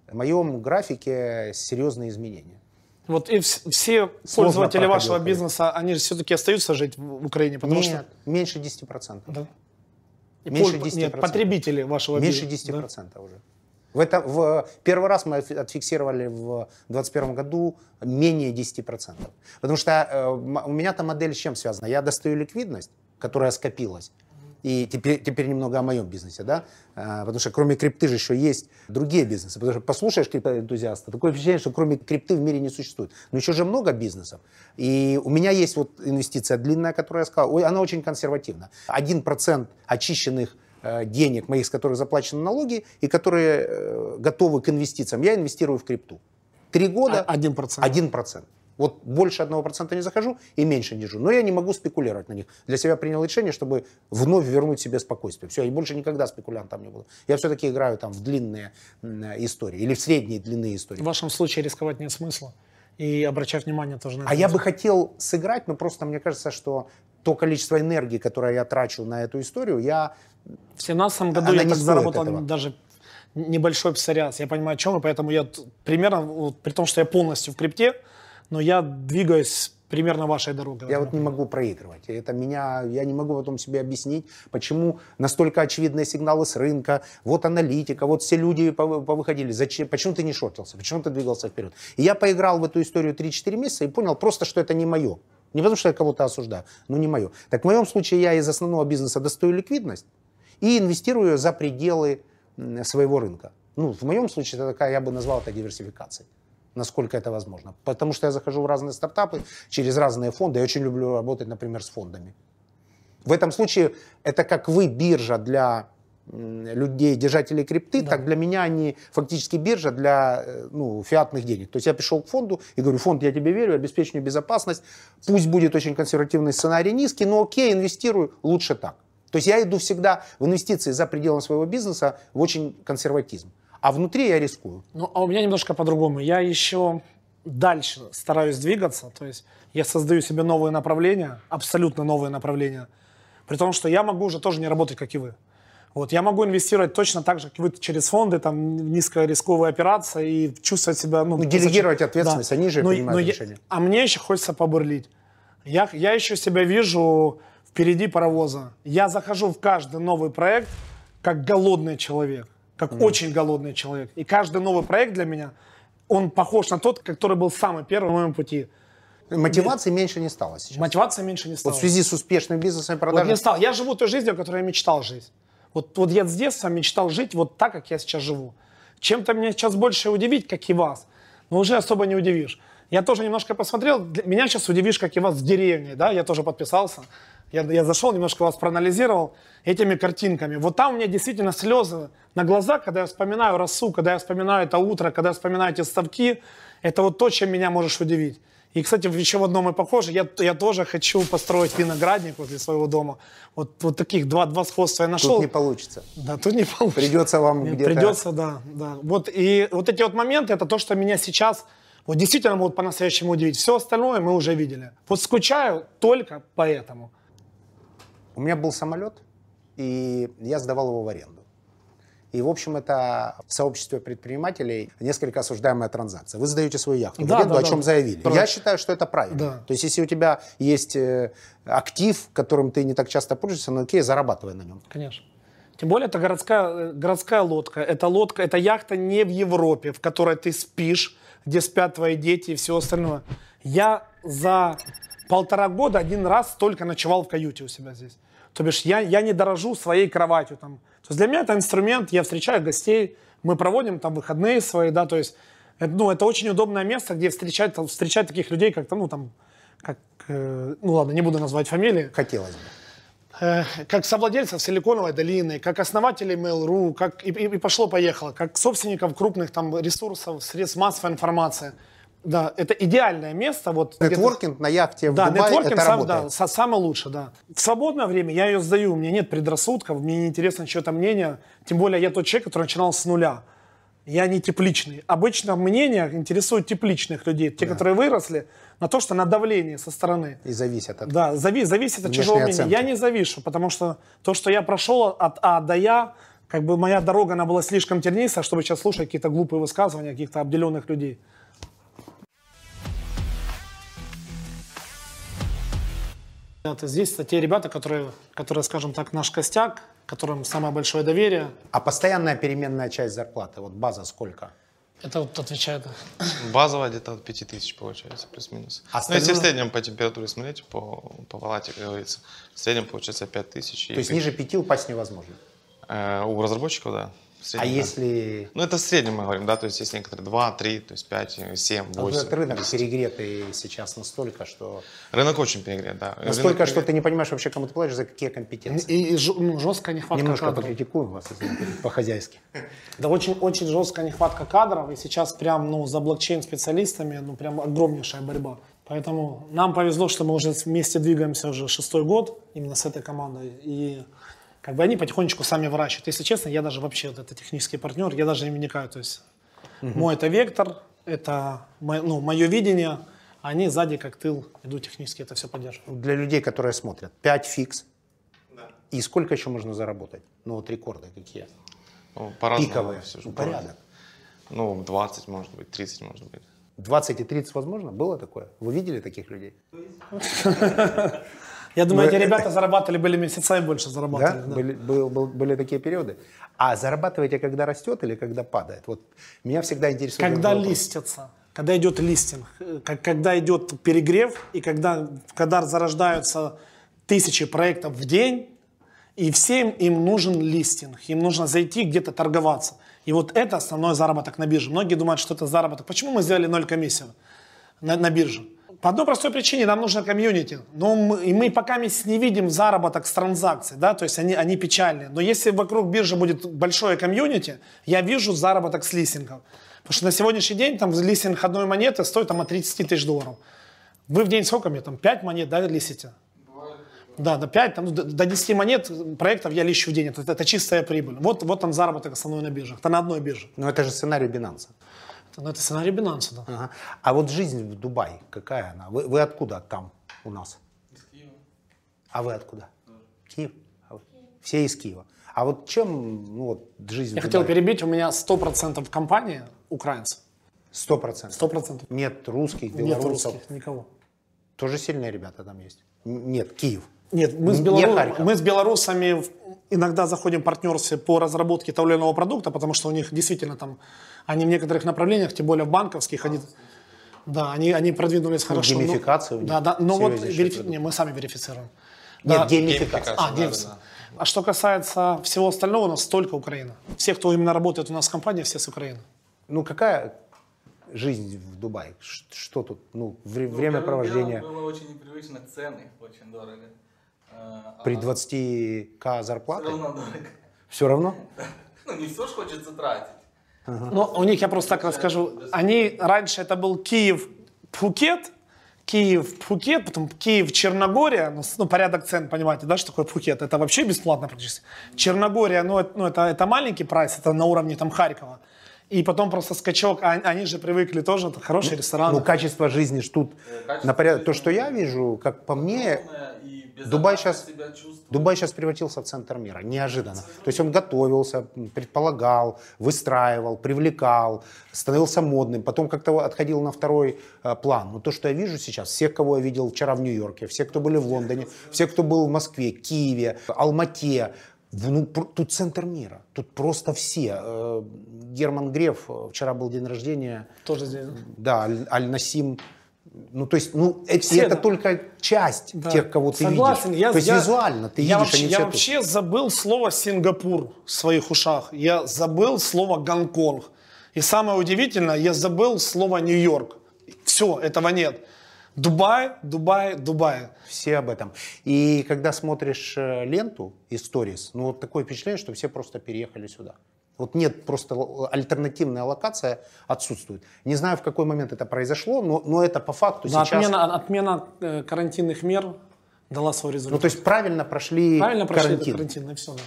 в моем графике серьезные изменения. Вот и вс- все Сложно пользователи вашего ковид. бизнеса, они же все-таки остаются жить в Украине, потому Нет, что... меньше 10%. Да. Меньше пол- 10%. Нет, потребители вашего Меньше бизнеса. 10% да. уже. В это, в первый раз мы отфи- отфиксировали в 2021 году менее 10%. Потому что э, у меня-то модель с чем связана? Я достаю ликвидность, которая скопилась. И теперь, теперь немного о моем бизнесе, да? А, потому что кроме крипты же еще есть другие бизнесы. Потому что послушаешь криптоэнтузиаста, такое впечатление, что кроме крипты в мире не существует. Но еще же много бизнесов. И у меня есть вот инвестиция длинная, которую я сказал. Она очень консервативна. 1% очищенных э, денег моих, с которых заплачены налоги, и которые э, готовы к инвестициям, я инвестирую в крипту. Три года А- 1%. 1%. Вот больше 1% не захожу и меньше держу. Но я не могу спекулировать на них. Для себя принял решение, чтобы вновь вернуть себе спокойствие. Все, и больше никогда спекулянтом не буду. Я все-таки играю там в длинные истории или в средние длинные истории. В вашем случае рисковать нет смысла. И обращать внимание тоже на А это я нет. бы хотел сыграть, но просто мне кажется, что то количество энергии, которое я трачу на эту историю, я В 2017 году Она я так заработал этого. даже небольшой псориаз. Я понимаю, о чем вы, поэтому я примерно, вот, при том, что я полностью в крипте, но я двигаюсь примерно вашей дорогой. Я вот не могу проигрывать. И Это меня, я не могу потом себе объяснить, почему настолько очевидные сигналы с рынка, вот аналитика, вот все люди пов- повыходили. Зачем, почему ты не шортился, почему ты двигался вперед? И я поиграл в эту историю 3-4 месяца и понял просто, что это не мое. Не потому, что я кого-то осуждаю, но не мое. Так в моем случае я из основного бизнеса достаю ликвидность и инвестирую за пределы своего рынка. Ну, в моем случае это такая, я бы назвал это диверсификацией насколько это возможно. Потому что я захожу в разные стартапы через разные фонды. Я очень люблю работать, например, с фондами. В этом случае это как вы биржа для людей, держателей крипты, так для меня они фактически биржа для э, ну, фиатных денег. То есть я пришел к фонду и говорю, фонд, я тебе верю, обеспечу мне безопасность, пусть будет очень консервативный сценарий низкий, но окей, инвестирую, лучше так. То есть я иду всегда в инвестиции за пределом своего бизнеса в очень консерватизм. А внутри я рискую. Ну, а у меня немножко по-другому. Я еще дальше стараюсь двигаться. То есть я создаю себе новые направления, абсолютно новые направления. При том, что я могу уже тоже не работать, как и вы. Вот, я могу инвестировать точно так же, как вы через фонды, там, низкорисковые операции и чувствовать себя... Ну, Ну, делегировать ответственность, они же Но- принимают но я- решения. а мне еще хочется побурлить. Я, я еще себя вижу впереди паровоза. Я захожу в каждый новый проект как голодный человек, как очень голодный человек. И каждый новый проект для меня, он похож на тот, который был самый первый на моем пути. Мотивации меньше не стало сейчас. Мотивация меньше не стала. Вот в связи с успешным бизнесом и Вот продажами. не стал. Я живу той жизнью, которой я мечтал жить. Вот, вот я с детства мечтал жить вот так, как я сейчас живу. Чем-то меня сейчас больше удивить, как и вас, но уже особо не удивишь. Я тоже немножко посмотрел, меня сейчас удивишь, как и вас в деревне, да, я тоже подписался. Я, я зашел, немножко вас проанализировал этими картинками. Вот там у меня действительно слезы на глазах, когда я вспоминаю росу, когда я вспоминаю это утро, когда я вспоминаю эти ставки. Это вот то, чем меня можешь удивить. И, кстати, еще в одном мы похожи. Я, я тоже хочу построить виноградник возле своего дома. Вот, вот таких два, два сходства я нашел. Тут не получится. Да, тут не получится. Придется вам Нет, где-то... Придется, да, да. Вот, и вот эти вот моменты, это то, что меня сейчас вот действительно могут по-настоящему удивить. Все остальное мы уже видели. Вот скучаю только поэтому. У меня был самолет, и я сдавал его в аренду. И, в общем, это в сообществе предпринимателей несколько осуждаемая транзакция. Вы сдаете свою яхту в Да, аренду, да, о да. чем заявили. Правильно. Я считаю, что это правильно. Да. То есть, если у тебя есть э, актив, которым ты не так часто пользуешься, ну окей, зарабатывай на нем. Конечно. Тем более это городская, э, городская лодка. Это лодка, это яхта не в Европе, в которой ты спишь, где спят твои дети и все остальное. Я за полтора года один раз только ночевал в каюте у себя здесь. То бишь я, я не дорожу своей кроватью. Там. То есть для меня это инструмент, я встречаю гостей, мы проводим там выходные свои, да, то есть это, ну, это очень удобное место, где встречать, встречать таких людей, как там, ну, там, как, э, ну ладно, не буду назвать фамилии, Хотелось бы. Э, как совладельцев Силиконовой долины, как основателей Mail.ru, как и, и- и пошло-поехало, как собственников крупных там ресурсов, средств массовой информации. Да, это идеальное место. Вот, Нетворкинг на яхте в да, Дубае, нетворкинг это сам, работает. да, са- самое лучшее, да. В свободное время я ее сдаю, у меня нет предрассудков, мне не интересно чье-то мнение, тем более я тот человек, который начинал с нуля. Я не тепличный. Обычно мнение интересует тепличных людей, те, которые выросли, на то, что на давление со стороны. И зависит от... Да, зави, зависит от чужого мнения. Я не завишу, потому что то, что я прошел от А до Я, как бы моя дорога, она была слишком тернистая, чтобы сейчас слушать какие-то глупые высказывания каких-то обделенных людей. Здесь те ребята, которые, которые, скажем так, наш костяк, которым самое большое доверие. А постоянная переменная часть зарплаты, вот база сколько? Это вот отвечает. Базовая где-то от 5000 получается, плюс-минус. Ну, Остальное- если в среднем по температуре смотреть, по, по палате, как говорится, в среднем получается 5000. То есть ниже пяти упасть невозможно. Э, у разработчиков, да. В А да. если Ну, это в среднем мы говорим, да, то есть есть некоторые 2, 3, то есть 5, 7, 8. вот этот рынок 10. перегретый сейчас настолько, что Рынок очень перегрет, да. настолько, Рынок что ты не понимаешь вообще, кому ты платишь, за какие компетенции. И, и ну, жесткая нехватка Немножко кадров. покритикуем вас, если (laughs) по-хозяйски. Да очень, очень жесткая нехватка кадров, и сейчас прям, ну, за блокчейн-специалистами, ну, прям огромнейшая борьба. Поэтому нам повезло, что мы уже вместе двигаемся уже шестой год, именно с этой командой, и как бы они потихонечку сами выращивают. Если честно, я даже вообще, вот это технический партнер, я даже не вникаю, то есть мой это вектор, это мо- ну, мое видение, а они сзади как тыл идут технически это все поддерживают. Для людей, которые смотрят, 5 фикс. И сколько еще можно заработать? Ну вот рекорды какие? Ну, по-разному Пиковые. всё же Ну, порядок. Ну, 20, может быть, 30, может быть. 20 и 30 возможно? Было такое? Вы видели таких людей? (laughs) Я думаю, Ну, эти это- ребята зарабатывали, были месяцами больше зарабатывали. да. Были, был- был- были такие периоды? А зарабатываете, когда растет или когда падает? Вот меня всегда интересует... Когда листятся, когда идет листинг, э, когда идет перегрев, и когда, когда зарождаются тысячи проектов в день, и всем им нужен листинг, им нужно зайти где-то торговаться. И вот это основной заработок на бирже. Многие думают, что это заработок. Почему мы сделали ноль комиссию на, на бирже? По одной простой причине, нам нужно комьюнити. Но мы, и мы пока не видим заработок с транзакций, да, то есть они, они печальные. Но если вокруг биржи будет большое комьюнити, я вижу заработок с листингов. Потому что на сегодняшний день там листинг одной монеты стоит там от 30 тысяч долларов. Вы в день сколько мне там? 5 монет, да, листите? Да, до 5, там, до до 10 монет проектов я лищу в день. Это, это чистая прибыль. Вот, вот он заработок основной на биржах. Это на одной бирже. Ну это же сценарий Binance. Это, ну, это сценарий Binance, да. Ага. А вот жизнь в Дубае, какая она? Вы, вы откуда там у нас? Из Киева. А вы откуда? Киев? А вы? Все из Киева. А вот чем ну, вот, жизнь Я в хотел перебить, у меня 100% компании украинцы. Сто процентов. 100%. Нет русских, Нет белорусов. русских, никого. Тоже сильные ребята там есть. Нет, Киев. Нет, мы с, Не белору- Харьков. мы с белорусами иногда заходим в партнерстве по разработке того или иного продукта, потому что у них действительно там, они в некоторых направлениях, тем более в банковских, они, да, они, они продвинулись хорошо. но- геймификация у них Да, да, но вот верифи- не, мы сами верифицируем. Нет, Да. геймификация. А, да, да, да. А что касается всего остального, у нас только Украина. Все, кто именно работает у нас в компании, все с Украины. Ну какая жизнь в Дубае? Что тут? Ну, вре- Ну, время провождения Было очень непривычно, цены очень дорого. А, при а 20к всё зарплаты? равно дорого. Все равно? (laughs) Ну, не все ж хочется тратить. Ну, у них, я просто так расскажу, они, раньше это был Киев-Пхукет, Киев-Пхукет, потом Киев-Черногория, ну, ну, порядок цен, понимаете, да, что такое Пхукет, это вообще бесплатно практически. Черногория, ну, это, ну, это, это маленький прайс, это на уровне там Харькова. И потом просто скачок, а- они же привыкли тоже, это хорошие рестораны. Ну, качество жизни ж тут качество на порядок. То, что я вижу, как по мне, Дубай чувствует. Дубай сейчас превратился в центр мира, неожиданно. То есть он готовился, предполагал, выстраивал, привлекал, становился модным, потом как-то отходил на второй э, план. Но то, что я вижу сейчас, всех, кого я видел вчера в Нью-Йорке, все, кто были в Лондоне, все, кто был в Москве, Киеве, Алмате, ну, тут центр мира, тут просто все. Э, Герман Греф, э, вчера был день рождения, Тоже здесь. да, Аль- Аль-Насим. Ну, то есть, ну, э- Все, это да. только часть Да. тех, кого ты Согласен, видишь. Я, то есть я- визуально ты я видишь, вообще, они я тут. вообще забыл слово Сингапур в своих ушах. Я забыл слово Гонконг. И самое удивительное, я забыл слово Нью-Йорк. Все, этого нет. Дубай, Дубай, Дубай. Все об этом. И когда смотришь э, ленту и сторис, ну вот такое впечатление, что все просто переехали сюда. Вот нет, просто л- альтернативная локация отсутствует. Не знаю, в какой момент это произошло, но, но это по факту Да, сейчас... отмена, отмена э, карантинных мер дала свой результат. Ну, то есть правильно прошли Правильно прошли карантин. этот карантин, и все. Да.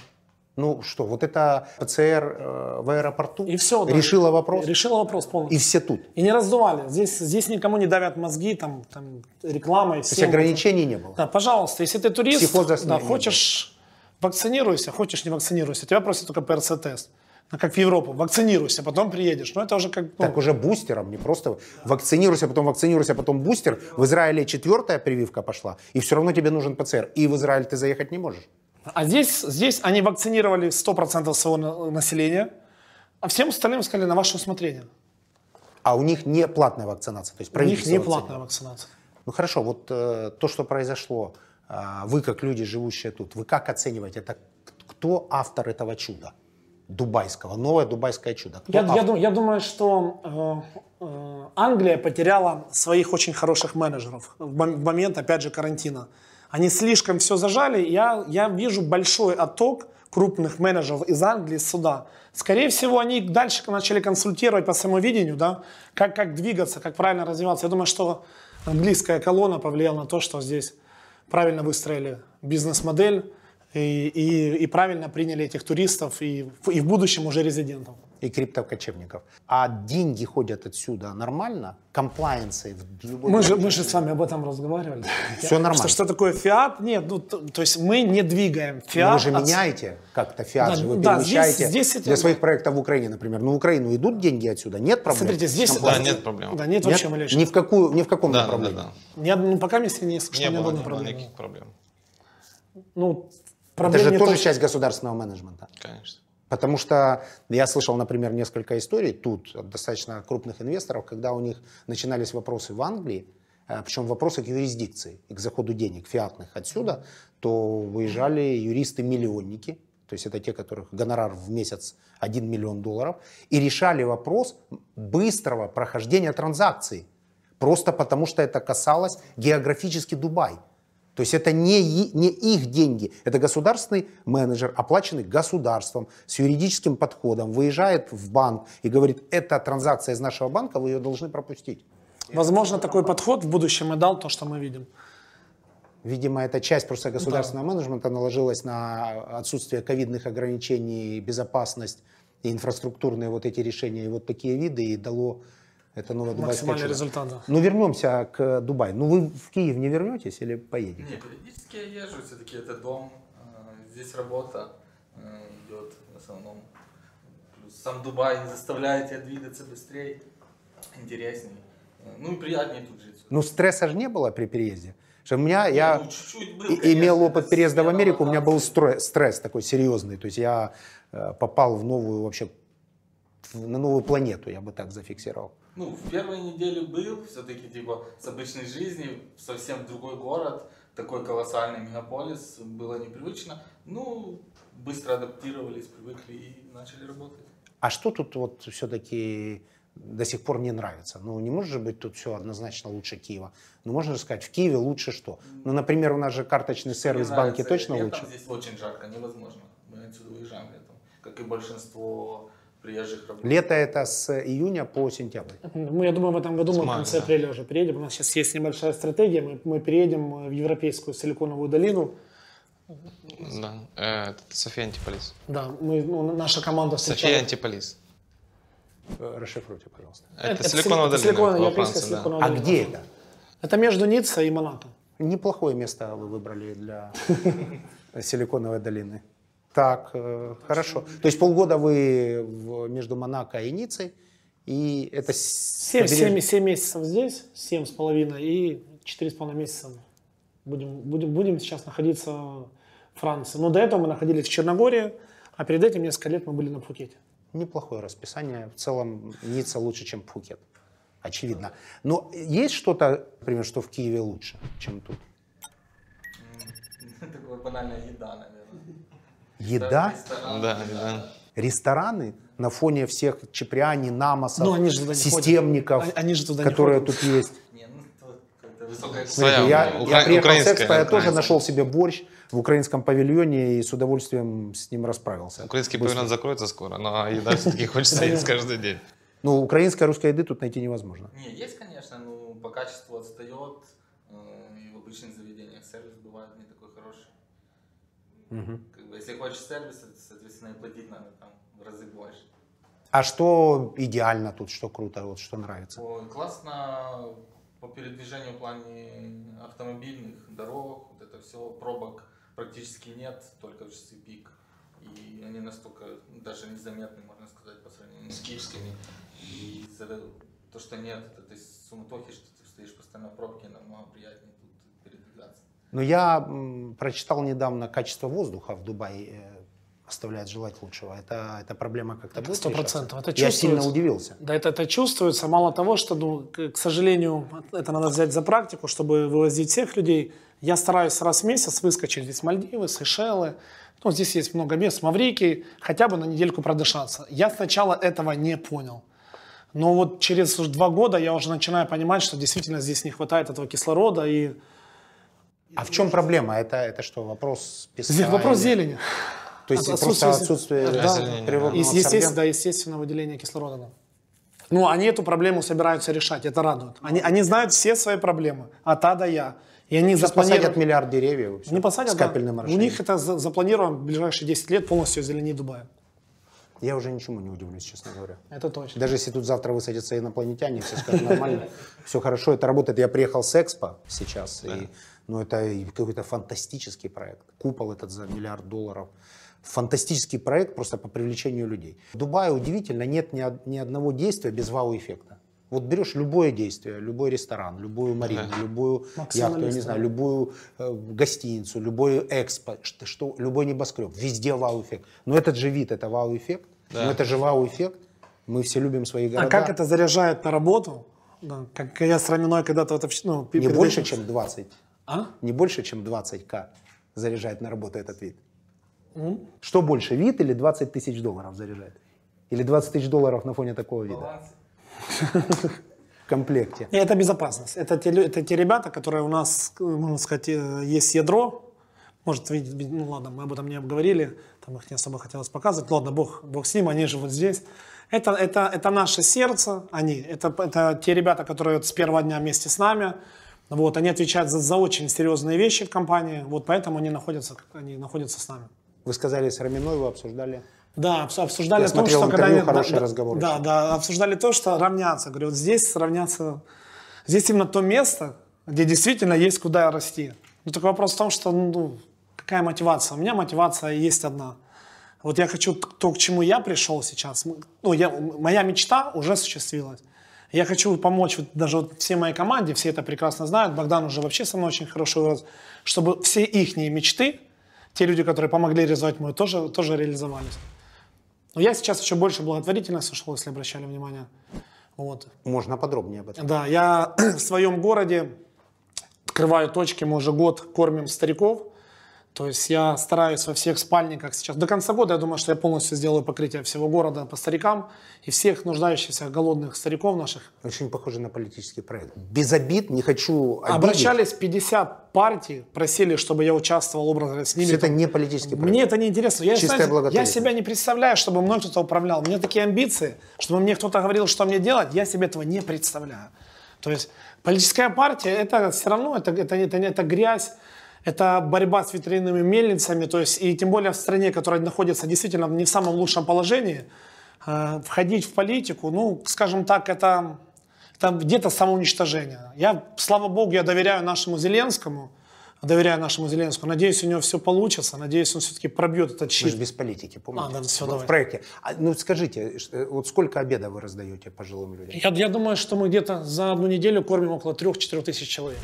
Ну что, вот это ПЦР э, в аэропорту И все. Да. решила вопрос, Решила вопрос и полностью. все тут. И, не раздували. Здесь, здесь никому не давят мозги, там, там реклама и То есть ограничений не было. Да, пожалуйста, если ты турист, Психоза да, хочешь вакцинируйся, хочешь не вакцинируйся. Тебя просят только ПРЦ-тест. Ну, Как в Европу. Вакцинируйся, потом приедешь. Но это уже как... ну, Так уже бустером, не просто вакцинируйся, потом вакцинируйся, потом бустер. В Израиле четвертая прививка пошла, и все равно тебе нужен ПЦР. И в Израиль ты заехать не можешь. А здесь, здесь они вакцинировали 100% своего на- населения, а всем остальным сказали на ваше усмотрение. А у них не платная вакцинация. То есть У них не платная вакцинация. Ну хорошо, вот э, то, что произошло, а, вы как люди, живущие тут, вы как оцениваете, это кто автор этого чуда? Дубайского, новое дубайское чудо. Кто Я, я автор? я думаю, что э, э, Англия потеряла своих очень хороших менеджеров в момент, опять же, карантина. Они слишком все зажали. Я, я вижу большой отток крупных менеджеров из Англии сюда. Скорее всего, они дальше начали консультировать по своему видению, да, как, как двигаться, как правильно развиваться. Я думаю, что английская колонна повлияла на то, что здесь правильно выстроили бизнес-модель и, и, и правильно приняли этих туристов и, в- и в будущем уже резидентов. и криптокочевников. А деньги ходят отсюда нормально? Комплайенсы. Мы же, мы же с вами об этом разговаривали. Всё нормально. Что, что такое фиат? Нет, ну, то, то есть мы не двигаем фиат. вы же от- меняете как-то фиат, Да, же вы да, здесь- перемещаете здесь это- для своих проектов в Украине, например. Ну, в Украину идут деньги отсюда? Нет проблем? Смотрите, здесь... Да, нет проблем. Да, нет, Нет? вообще малейших. Ни в, какую, ни в каком Да, да, да, направлении? да. Ни ну, пока месте не слышно Не ни было, не было никаких проблем. Ну, Это проблем же тоже то- часть государственного менеджмента. Конечно. Потому что я слышал, например, несколько историй тут от достаточно крупных инвесторов, когда у них начинались вопросы в Англии, э, причем вопросы к юрисдикции и к заходу денег фиатных отсюда, то выезжали юристы-миллионники, то есть это те, которых гонорар в месяц 1 миллион долларов, и решали вопрос быстрого прохождения транзакций, просто потому что это касалось географически Дубай. То есть это не, не их деньги, это государственный менеджер, оплаченный государством, с юридическим подходом, выезжает в банк и говорит, это транзакция из нашего банка, вы ее должны пропустить. Возможно, такой подход в будущем и дал то, что мы видим. Видимо, эта часть просто государственного менеджмента наложилась на отсутствие ковидных ограничений, безопасность и инфраструктурные вот эти решения, и вот такие виды, и дало это новое дубайское Максимальный чудо. результат. да. Ну, вернемся к Дубаю. Ну, вы в Киев не вернетесь или поедете? Не, периодически я езжу, все-таки это дом, э, здесь работа. э, идет в основном. Плюс сам Дубай заставляет тебя двигаться быстрее, интереснее. Э, Ну и приятнее тут жить. Ну, стресса же не было при переезде. Что у меня, я Ну, чуть-чуть был, конечно, имел опыт переезда в Америку, у меня был стресс такой серьезный. То есть я попал в новую вообще, на новую планету, я бы так зафиксировал. Ну, в первой неделе был, все-таки типа с обычной жизни, совсем другой город, такой колоссальный мегаполис, было непривычно. Ну, быстро адаптировались, привыкли и начали работать. А что тут вот все-таки до сих пор не нравится? Ну, не может же быть тут все однозначно лучше Киева. Ну, можно же сказать, в Киеве лучше что? Ну, например, у нас же карточный сервис Мне банки нравится точно летом, лучше? Здесь очень жарко, невозможно. Мы отсюда уезжаем летом, как и большинство приезжих работников. Лето это с июня по сентябрь. Мы, я думаю, в этом году мы в мая, конце да. апреля уже переедем. У нас сейчас есть небольшая стратегия. Мы, мы переедем э, в европейскую силиконовую долину. Да. Э, это София Антиполис. Да, мы, ну, наша команда София встречала... Антиполис. Э, Расшифруйте, пожалуйста. Это, это Силиконовая сили- долина. силиконовая, во европейская Франции, да. силиконовая А долина. где это? Это между Ниццей и Монако. Неплохое место вы выбрали для (laughs) Силиконовой долины. Так, э, хорошо. То есть полгода вы в- между Монако и Ниццей, и это... с- 7, побережье- месяцев здесь, семь с половиной и четыре с половиной месяца будем, будем, будем сейчас находиться в Франции. Но до этого мы находились в Черногории, а перед этим несколько лет мы были на Пхукете. Неплохое расписание. В целом Ницца лучше, чем Пхукет. Очевидно. Но есть что-то, например, что в Киеве лучше, чем тут? (laughs) Такая банальная еда, наверное. Еда, Да, да. рестораны на фоне всех Чеприани, Намасов, Ну, они же туда не ходят. системников, Они- они же туда не которые ходят. тут есть. Ну высокая Смотрите, я, укра- я приехал с экспо, я тоже нашел себе борщ в украинском павильоне и с удовольствием с ним расправился. Украинский Быстро. павильон закроется скоро, но еда все-таки хочется есть каждый день. Ну, украинской, русской еды тут найти невозможно. Не, есть, конечно, но по качеству отстает. э, И в обычных заведениях сервис бывает не такой хороший. Бы, если хочешь сервис, соответственно, и платить надо там в разы больше. А что идеально тут, что круто, вот что нравится? Ой, классно по передвижению в плане автомобильных дорог, вот это все, пробок практически нет, только в часы пик. И они настолько ну, даже незаметны, можно сказать, по сравнению с киевскими. И то, что нет этой суматохи, что ты стоишь постоянно в пробке, намного приятнее тут передвигаться. Но я прочитал недавно качество воздуха в Дубае э, оставляет желать лучшего. Это, это проблема как-то будет сто процентов. Это Я сильно удивился. Да, это, это чувствуется. Мало того, что, ну, к, сожалению, это надо взять за практику, чтобы вывозить всех людей. Я стараюсь раз в месяц выскочить здесь Мальдивы, Сейшелы. Ну, здесь есть много мест, Маврикий, хотя бы на недельку продышаться. Я сначала этого не понял. Но вот через два года я уже начинаю понимать, что действительно здесь не хватает этого кислорода. И А в чем проблема? Это, это что, вопрос песка? здесь вопрос или- зелени. То есть От- просто отсутствие- Да, природного естественно, да, естественно, выделение кислорода. да. Ну, они эту проблему собираются решать, это радует. Они, они знают все свои проблемы, от А до Я. И они Сейчас запланировали... посадят миллиард деревьев. и всё, Не посадят, с да. капельным У орошением. них это за- запланировано в ближайшие 10 лет полностью озеленить Дубай. Я уже ничему не удивлюсь, честно говоря. Это точно. Даже если тут завтра высадятся инопланетяне, все скажут нормально, (laughs) все хорошо, это работает. Я приехал с Экспо сейчас, и, ну, это какой-то фантастический проект. Купол этот за миллиард долларов. Фантастический проект просто по привлечению людей. В Дубае удивительно, нет ни, ни одного действия без вау-эффекта. Вот берешь любое действие, любой ресторан, любую марину, любую яхту, я не знаю, любую э, гостиницу, любой экспо, что, что- любой небоскреб, везде вау-эффект. Но этот же вид, это вау-эффект, Да. но это же вау-эффект. Мы все любим свои города. А как это заряжает на работу? Да, как я с Раминой когда-то вот, ну, Не больше, этим- чем 20. А? Не больше, чем 20к заряжает на работу этот вид. Что больше, вид или 20 тысяч долларов заряжает? Или 20 тысяч долларов на фоне такого вида в комплекте? И это безопасность. Это те, это те ребята, которые у нас, э, можно сказать, э, есть ядро. Может, ви- ви- ну ладно, мы об этом не обговорили, там их не особо хотелось показывать. Ладно, бог, бог с ним, они живут здесь. Это, это, это наше сердце, они. Это, это те ребята, которые вот с первого дня вместе с нами. Вот, они отвечают за, за очень серьезные вещи в компании, вот поэтому они находятся, они находятся с нами. Вы сказали с Раминой, вы обсуждали. Да, обс- обсуждали Я о том, смотрел что когда они- хороший да, разговор Да, да, обсуждали то, что равняться. Говорю, вот здесь сравняться, здесь именно то место, где действительно есть куда расти. Но только вопрос в том, что ну, какая мотивация. У меня мотивация есть одна. Вот я хочу то, к чему я пришел сейчас. Ну, я, моя мечта уже осуществилась. Я хочу помочь вот даже вот всей моей команде, все это прекрасно знают, Богдан уже вообще со мной очень хорошо вырос, чтобы все их мечты, те люди, которые помогли реализовать мою, тоже, тоже реализовались. Но я сейчас еще больше благотворительность ушел, если обращали внимание. Вот. Можно подробнее об этом? Да, я (clears throat) в своем городе открываю точки, мы уже год кормим стариков. То есть я стараюсь во всех спальниках сейчас. До конца года я думаю, что я полностью сделаю покрытие всего города по старикам и всех нуждающихся голодных стариков наших. Очень похоже на политический проект. Без обид, не хочу обидеть. Обращались 50 партий, просили, чтобы я участвовал образно с ними. Это не политический проект. Мне это не интересно. Я, Чистая знаете, я себя не представляю, чтобы мной кто-то управлял. У меня такие амбиции, чтобы мне кто-то говорил, что мне делать, я себе этого не представляю. То есть политическая партия, это все равно, это, это, это, это грязь, это борьба с ветряными мельницами, то есть, и тем более в стране, которая находится действительно не в самом лучшем положении, э, входить в политику, ну, скажем так, это, это где-то самоуничтожение. Я, слава богу, я доверяю нашему Зеленскому, доверяю нашему Зеленскому. Надеюсь, у него все получится. Надеюсь, он все-таки пробьет этот Мы же щит. без политики, помните? А, да, всё, в, давай. в проекте. А, ну скажите, вот сколько обеда вы раздаете пожилым людям? Я, я думаю, что мы где-то за одну неделю кормим около 3-4 тысяч человек.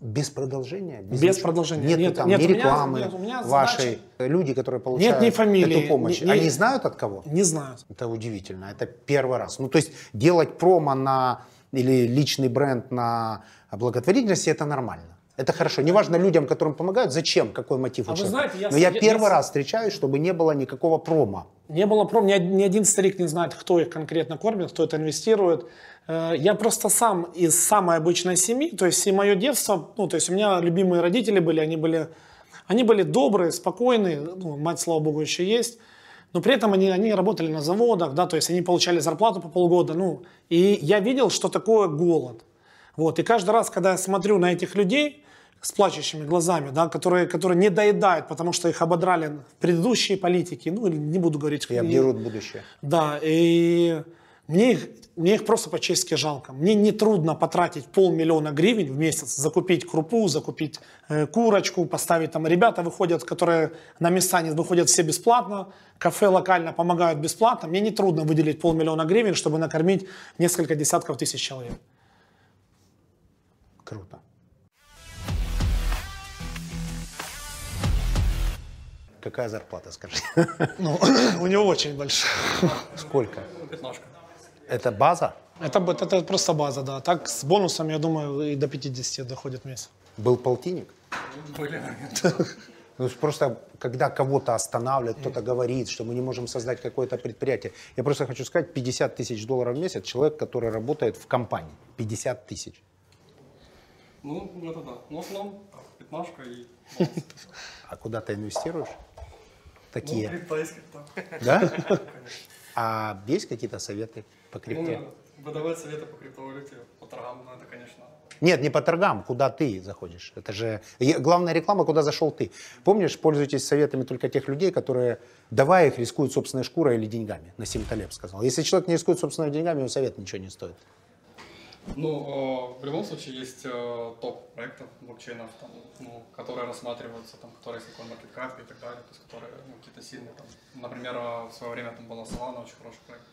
Без продолжения? Без ничего? продолжения. Нет, Нет, там нет, ни у меня- рекламы нет, у меня вашей. Люди, которые получают ни фамилии, эту помощь, ни- ни- они знают от кого? Не знаю. Это удивительно. Это первый раз. Ну, то есть делать промо на или личный бренд на благотворительности это нормально. Это хорошо. Неважно людям, которым помогают, зачем, какой мотив у А вы человека. знаете, я Но я я- первый я раз встречаюсь, чтобы не было никакого промо. Не было пром, ни, ни один старик не знает, кто их конкретно кормит, кто это инвестирует. Э, Я просто сам из самой обычной семьи, то есть и мое детство, ну, то есть у меня любимые родители были, они были, они были добрые, спокойные, ну, мать, слава богу, еще есть, но при этом они, они работали на заводах, да, то есть они получали зарплату по полгода, ну, и я видел, что такое голод. Вот, и каждый раз, когда я смотрю на этих людей с плачущими глазами, да, которые, которые не доедают, потому что их ободрали предыдущие политики, ну, или не буду говорить. И обдерут будущее. да, и мне их, мне их просто по-честски жалко. Мне не трудно потратить полмиллиона гривен в месяц, закупить крупу, закупить э, курочку, поставить там. Ребята выходят, которые на места не выходят все бесплатно, кафе локально помогают бесплатно. Мне не трудно выделить полмиллиона гривен, чтобы накормить несколько десятков тысяч человек. Круто. Какая зарплата, скажите? (laughs) Ну, (coughs) у него очень большая. Сколько? Это база? Это, это просто база, да. Так с бонусом, я думаю, и до 50 доходит месяц. Был полтинник? (laughs) Ну, просто когда кого-то останавливают, кто-то говорит, что мы не можем создать какое-то предприятие. Я просто хочу сказать, 50 тысяч долларов в месяц человек, который работает в компании. 50 тысяч. Ну, это да. Ну, в основном пятнашка и А куда ты инвестируешь? Такие. ну, крипто там. Да? (laughs) А есть какие-то советы по крипте? Ну, выдавать советы по криптовалюте, по торгам, ну, это, конечно, Нет, не по торгам, куда ты заходишь. Это же главная реклама, куда зашел ты. Помнишь, пользуйтесь советами только тех людей, которые, давая их, рискуют собственной шкурой или деньгами. Насим Талеб сказал. Если человек не рискует собственными деньгами, его совет ничего не стоит. Ну, э, в любом случае есть э, топ проектов блокчейнов, там, ну, которые рассматриваются, там, которые есть такой market cap и так далее, то есть которые ну, какие-то сильные. Там. Например, э, в свое время там была Solana, очень хороший проект.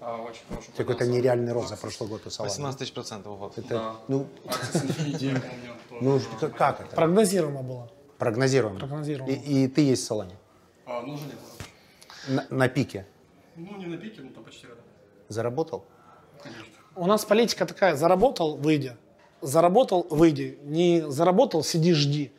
а, очень хороший Какой-то нереальный рост за прошлый год у Solana. 18 тысяч процентов в год. Это, Да. ну, Axis Infinity, я помню. тоже, ну, как это? Прогнозируемо было. Прогнозируемо. Прогнозируемо. И, и ты есть в Солоне? А, ну, уже не было. На, на пике. Ну, не на пике, но там почти рядом. Заработал? Конечно. У нас политика такая, заработал, выйди. Заработал, выйди. Не заработал, сиди, жди.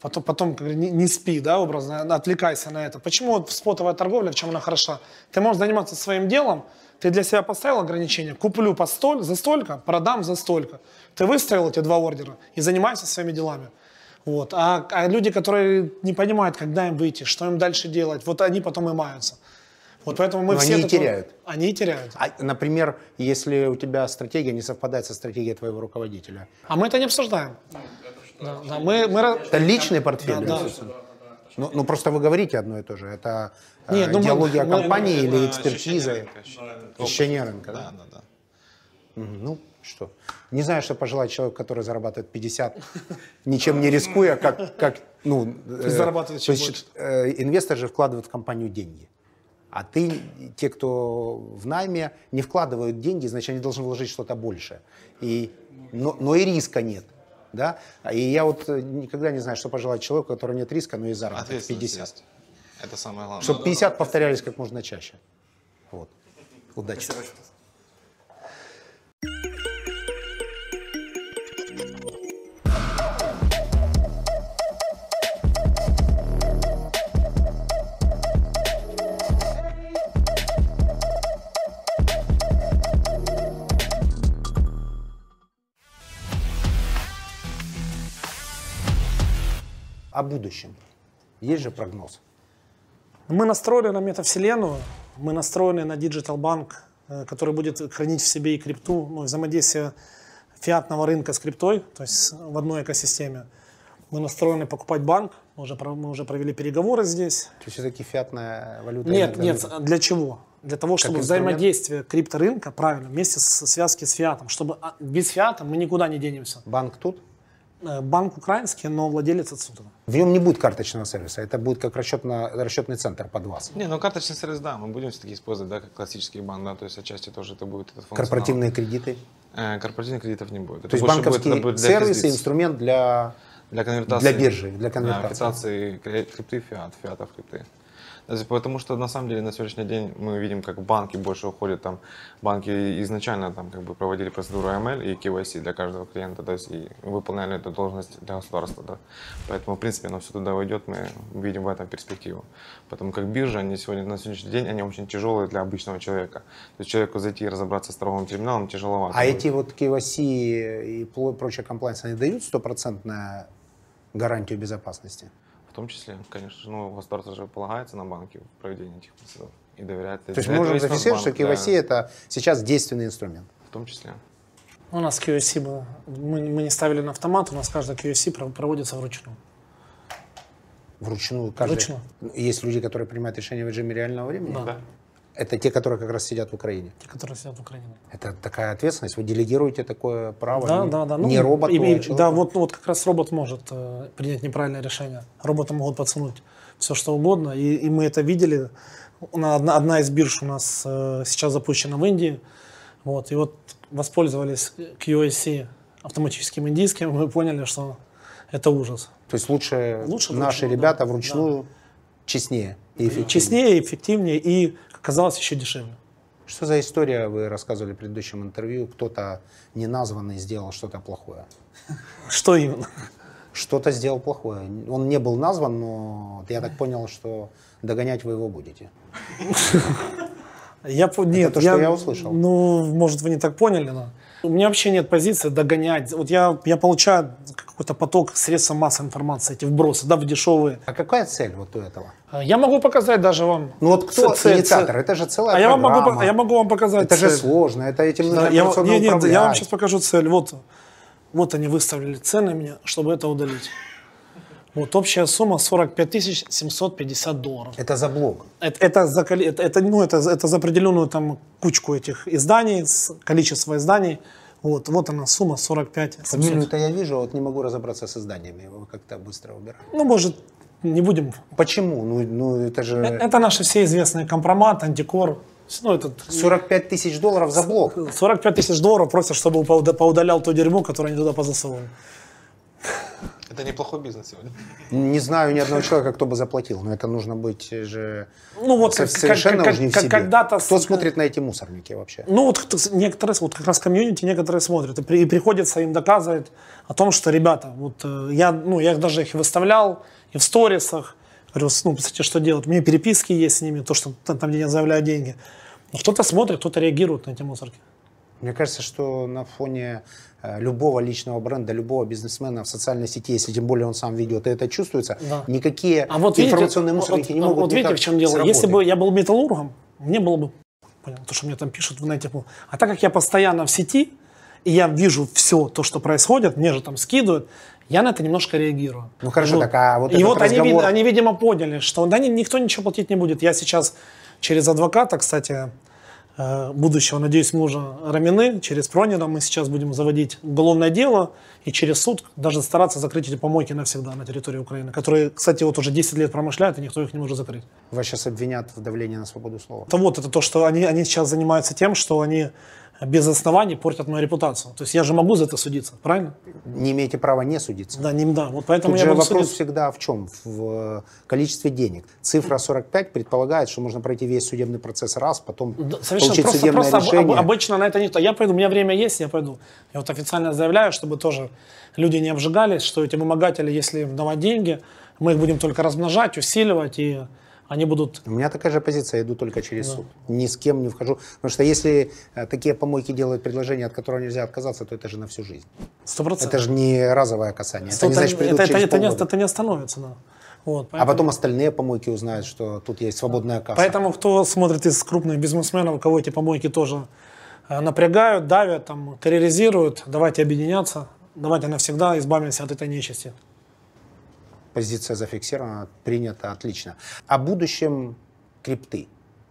Потом, потом не, не спи, да, образно, отвлекайся на это. Почему вот спотовая торговля, в чем она хороша? Ты можешь заниматься своим делом, ты для себя поставил ограничение, куплю по столь, за столько, продам за столько. Ты выставил эти два ордера и занимайся своими делами. Вот. А, а люди, которые не понимают, когда им выйти, что им дальше делать, вот они потом и маются. Вот поэтому мы Но все... они и теряют. Они и теряют. А, например, если у тебя стратегия не совпадает со стратегией твоего руководителя. А мы это не обсуждаем. Да, да, мы, мы... Это личный портфель. Да, да. Ну, ну, просто вы говорите одно и то же. Это э, Нет, ну мы- идеология мы- компании Это или экспертиза? ощущение рынка. Да? Да, да, да. Мгм. Ну, Что? Не знаю, что пожелать человеку, который зарабатывает 50, ничем не рискуя, как, как ну, э, зарабатывает есть, больше. э, инвестор же вкладывает в компанию деньги. А ты, те, кто в найме, не вкладывают деньги, значит, они должны вложить что-то большее. И, но, но и риска нет. Да? И я вот э, никогда не знаю, что пожелать человеку, у которого нет риска, но и заработок Ответственность 50. есть. Это самое главное. Чтобы 50 повторялись как можно чаще. Вот. Удачи. О будущем. Есть же прогноз. Мы настроены на метавселенную, мы настроены на Digital Bank, э, который будет хранить в себе и крипту, ну, взаимодействие фиатного рынка с криптой, то есть в одной экосистеме. Мы настроены покупать банк, мы уже, мы уже провели переговоры здесь. То есть все-таки фиатная валюта? Нет, нет, для чего? Для того, чтобы взаимодействие крипторынка, правильно, вместе с связки с фиатом, чтобы а, без фиата мы никуда не денемся. Банк тут? Э, Банк украинский, но владелец отсюда. В нем не будет карточного сервиса, это будет как расчетно, расчетный центр под вас. Не, ну карточный сервис, да, мы будем все-таки использовать, да, как классический банк, да, то есть отчасти тоже это будет этот функционал. Корпоративные кредиты. Э, корпоративных кредитов не будет. Это То есть больше будет- банковский это будет для сервис и инструмент для... Для конвертации. Для биржи, для Да, конвертации. конвертации кре- крипты фиат, фиата в крипты. Потому что на самом деле на сегодняшний день мы видим, как банки больше уходят там. Банки изначально там как бы проводили процедуру AML и KYC для каждого клиента, то есть и выполняли эту должность для государства, да. Поэтому, в принципе, оно все туда войдет, мы видим в этом перспективу. Потому как биржи, они сегодня на сегодняшний день, они очень тяжелые для обычного человека. То есть человеку зайти и разобраться с торговым терминалом тяжеловато. А эти вот KYC и прочая комплайнс, они дают стопроцентную гарантию безопасности? В том числе, конечно же, ну, государство же полагается на банки в проведении этих процедур и доверяет. То есть мы можем зафиксировать, что KYC это сейчас действенный инструмент. да, в том числе. У нас QSC было. Мы, мы не ставили на автомат, у нас каждый QSC про- проводится вручную. Вручную каждый. Вручную. Есть люди, которые принимают решения в режиме реального времени? Да. Да. Это те, которые как раз сидят в Украине. Те, которые сидят в Украине. Это такая ответственность. Вы делегируете такое право Да, не, да, да. не роботу, и- а и- человеку. Да, вот, ну, вот как раз робот может э, принять неправильное решение. Роботы могут подсунуть все, что угодно. И, и мы это видели. Одна, одна из бирж у нас э, сейчас запущена в Индии. Вот, и вот воспользовались QAC автоматическим индийским, мы поняли, что это ужас. То есть лучше, Лучше наши вручную, ребята да, вручную честнее и эффективнее. Честнее, эффективнее и, как оказалось, еще дешевле. Что за история, вы рассказывали в предыдущем интервью, кто-то неназванный сделал что-то плохое? Что именно? Что-то сделал плохое. Он не был назван, но я так понял, что догонять вы его будете. Я, нет, то, что я услышал. Ну, может, вы не так поняли, но у меня вообще нет позиции догонять. Вот я, я получаю какой-то поток средств массовой информации, эти вбросы, да, в дешевые. А какая цель вот у этого? Я могу показать даже вам. Ну вот кто ц- ц- инициатор? ц- Это же целая А я вам, могу, программа. я могу вам показать Это же цель. сложно, это этим Да, нужно я, нет, нет, я вам сейчас покажу цель. Вот, вот они выставили цены мне, чтобы это удалить. Вот общая сумма 45 750 долларов. Это за блок. Это, это, за, это, это, ну, это, это за определенную там кучку этих изданий, количество изданий. Вот, вот она сумма 45 700. Фамилию-то я вижу, а вот не могу разобраться с изданиями. Вы как-то быстро убираете. Ну, может, не будем. Почему? Ну, ну это же Э, Это наши все известные компромат, антикор. Ну, этот 45 тысяч долларов за блок. 45 тысяч долларов просят, чтобы поуда- поудалял то дерьмо, которое они туда позасовывали. Это неплохой бизнес сегодня. Не знаю ни одного человека, кто бы заплатил, но это нужно быть же Ну, вот со- как- совершенно как- уже не в себе. когда-то Кто смотрит на эти мусорники вообще? Ну, вот некоторые, вот как раз комьюнити некоторые смотрят, и, при- и приходится им доказывать о том, что, ребята, вот э, я, ну, я даже их выставлял и в сторисах, говорю, ну, посмотрите, что делать. У меня переписки есть с ними, то, что там, там, где я заявляю деньги. Но кто-то смотрит, кто-то реагирует на эти мусорки. Мне кажется, что на фоне э, любого личного бренда, любого бизнесмена в социальной сети, если тем более он сам ведет, и это чувствуется, Да. никакие А вот видите, информационные вот- мусорники не вот- могут Вот видите, в чем дело. сработать. Если бы я был металлургом, мне было бы понял, то, что мне там пишут в нете. А так как я постоянно в сети, и я вижу все то, что происходит, мне же там скидывают, я на это немножко реагирую. Ну хорошо, так а вот И вот они, разговор... вид- они, видимо, поняли, что да, ни- никто ничего платить не будет. Я сейчас через адвоката, кстати, будущего. Надеюсь, мужа Рамины. Через Пронера мы сейчас будем заводить уголовное дело и через суд даже стараться закрыть эти помойки навсегда на территории Украины, которые, кстати, вот уже 10 лет промышляют, и никто их не может закрыть. Вас сейчас обвинят в давлении на свободу слова. Это вот, это то, что они, они сейчас занимаются тем, что они без оснований портят мою репутацию. То есть я же могу за это судиться, правильно? Не имеете права не судиться. Да, не, да. Вот поэтому Тут я же вопрос судиться. всегда в чем? В э, количестве денег. Цифра 45 предполагает, что можно пройти весь судебный процесс раз, потом Да, совершенно получить просто, судебное просто об- решение. об- обычно на это никто. Я пойду, у меня время есть, я пойду. Я вот официально заявляю, чтобы тоже люди не обжигались, что эти вымогатели, если им давать деньги, мы их будем только размножать, усиливать, и они будут... У меня такая же позиция, я иду только через суд. Ни с кем не вхожу. Потому что если э, такие помойки делают предложение, от которого нельзя отказаться, то это же на всю жизнь. Сто процентов. Это же не разовое касание. Это Сто- не значит, придут это, это, это не, это не остановится, да. Вот, А потом остальные помойки узнают, что тут есть свободная касса. Поэтому кто смотрит из крупных бизнесменов, кого эти помойки тоже э, напрягают, давят, там, терроризируют, давайте объединяться, давайте навсегда избавимся от этой нечисти. Позиция зафиксирована, принята, отлично. О будущем крипты.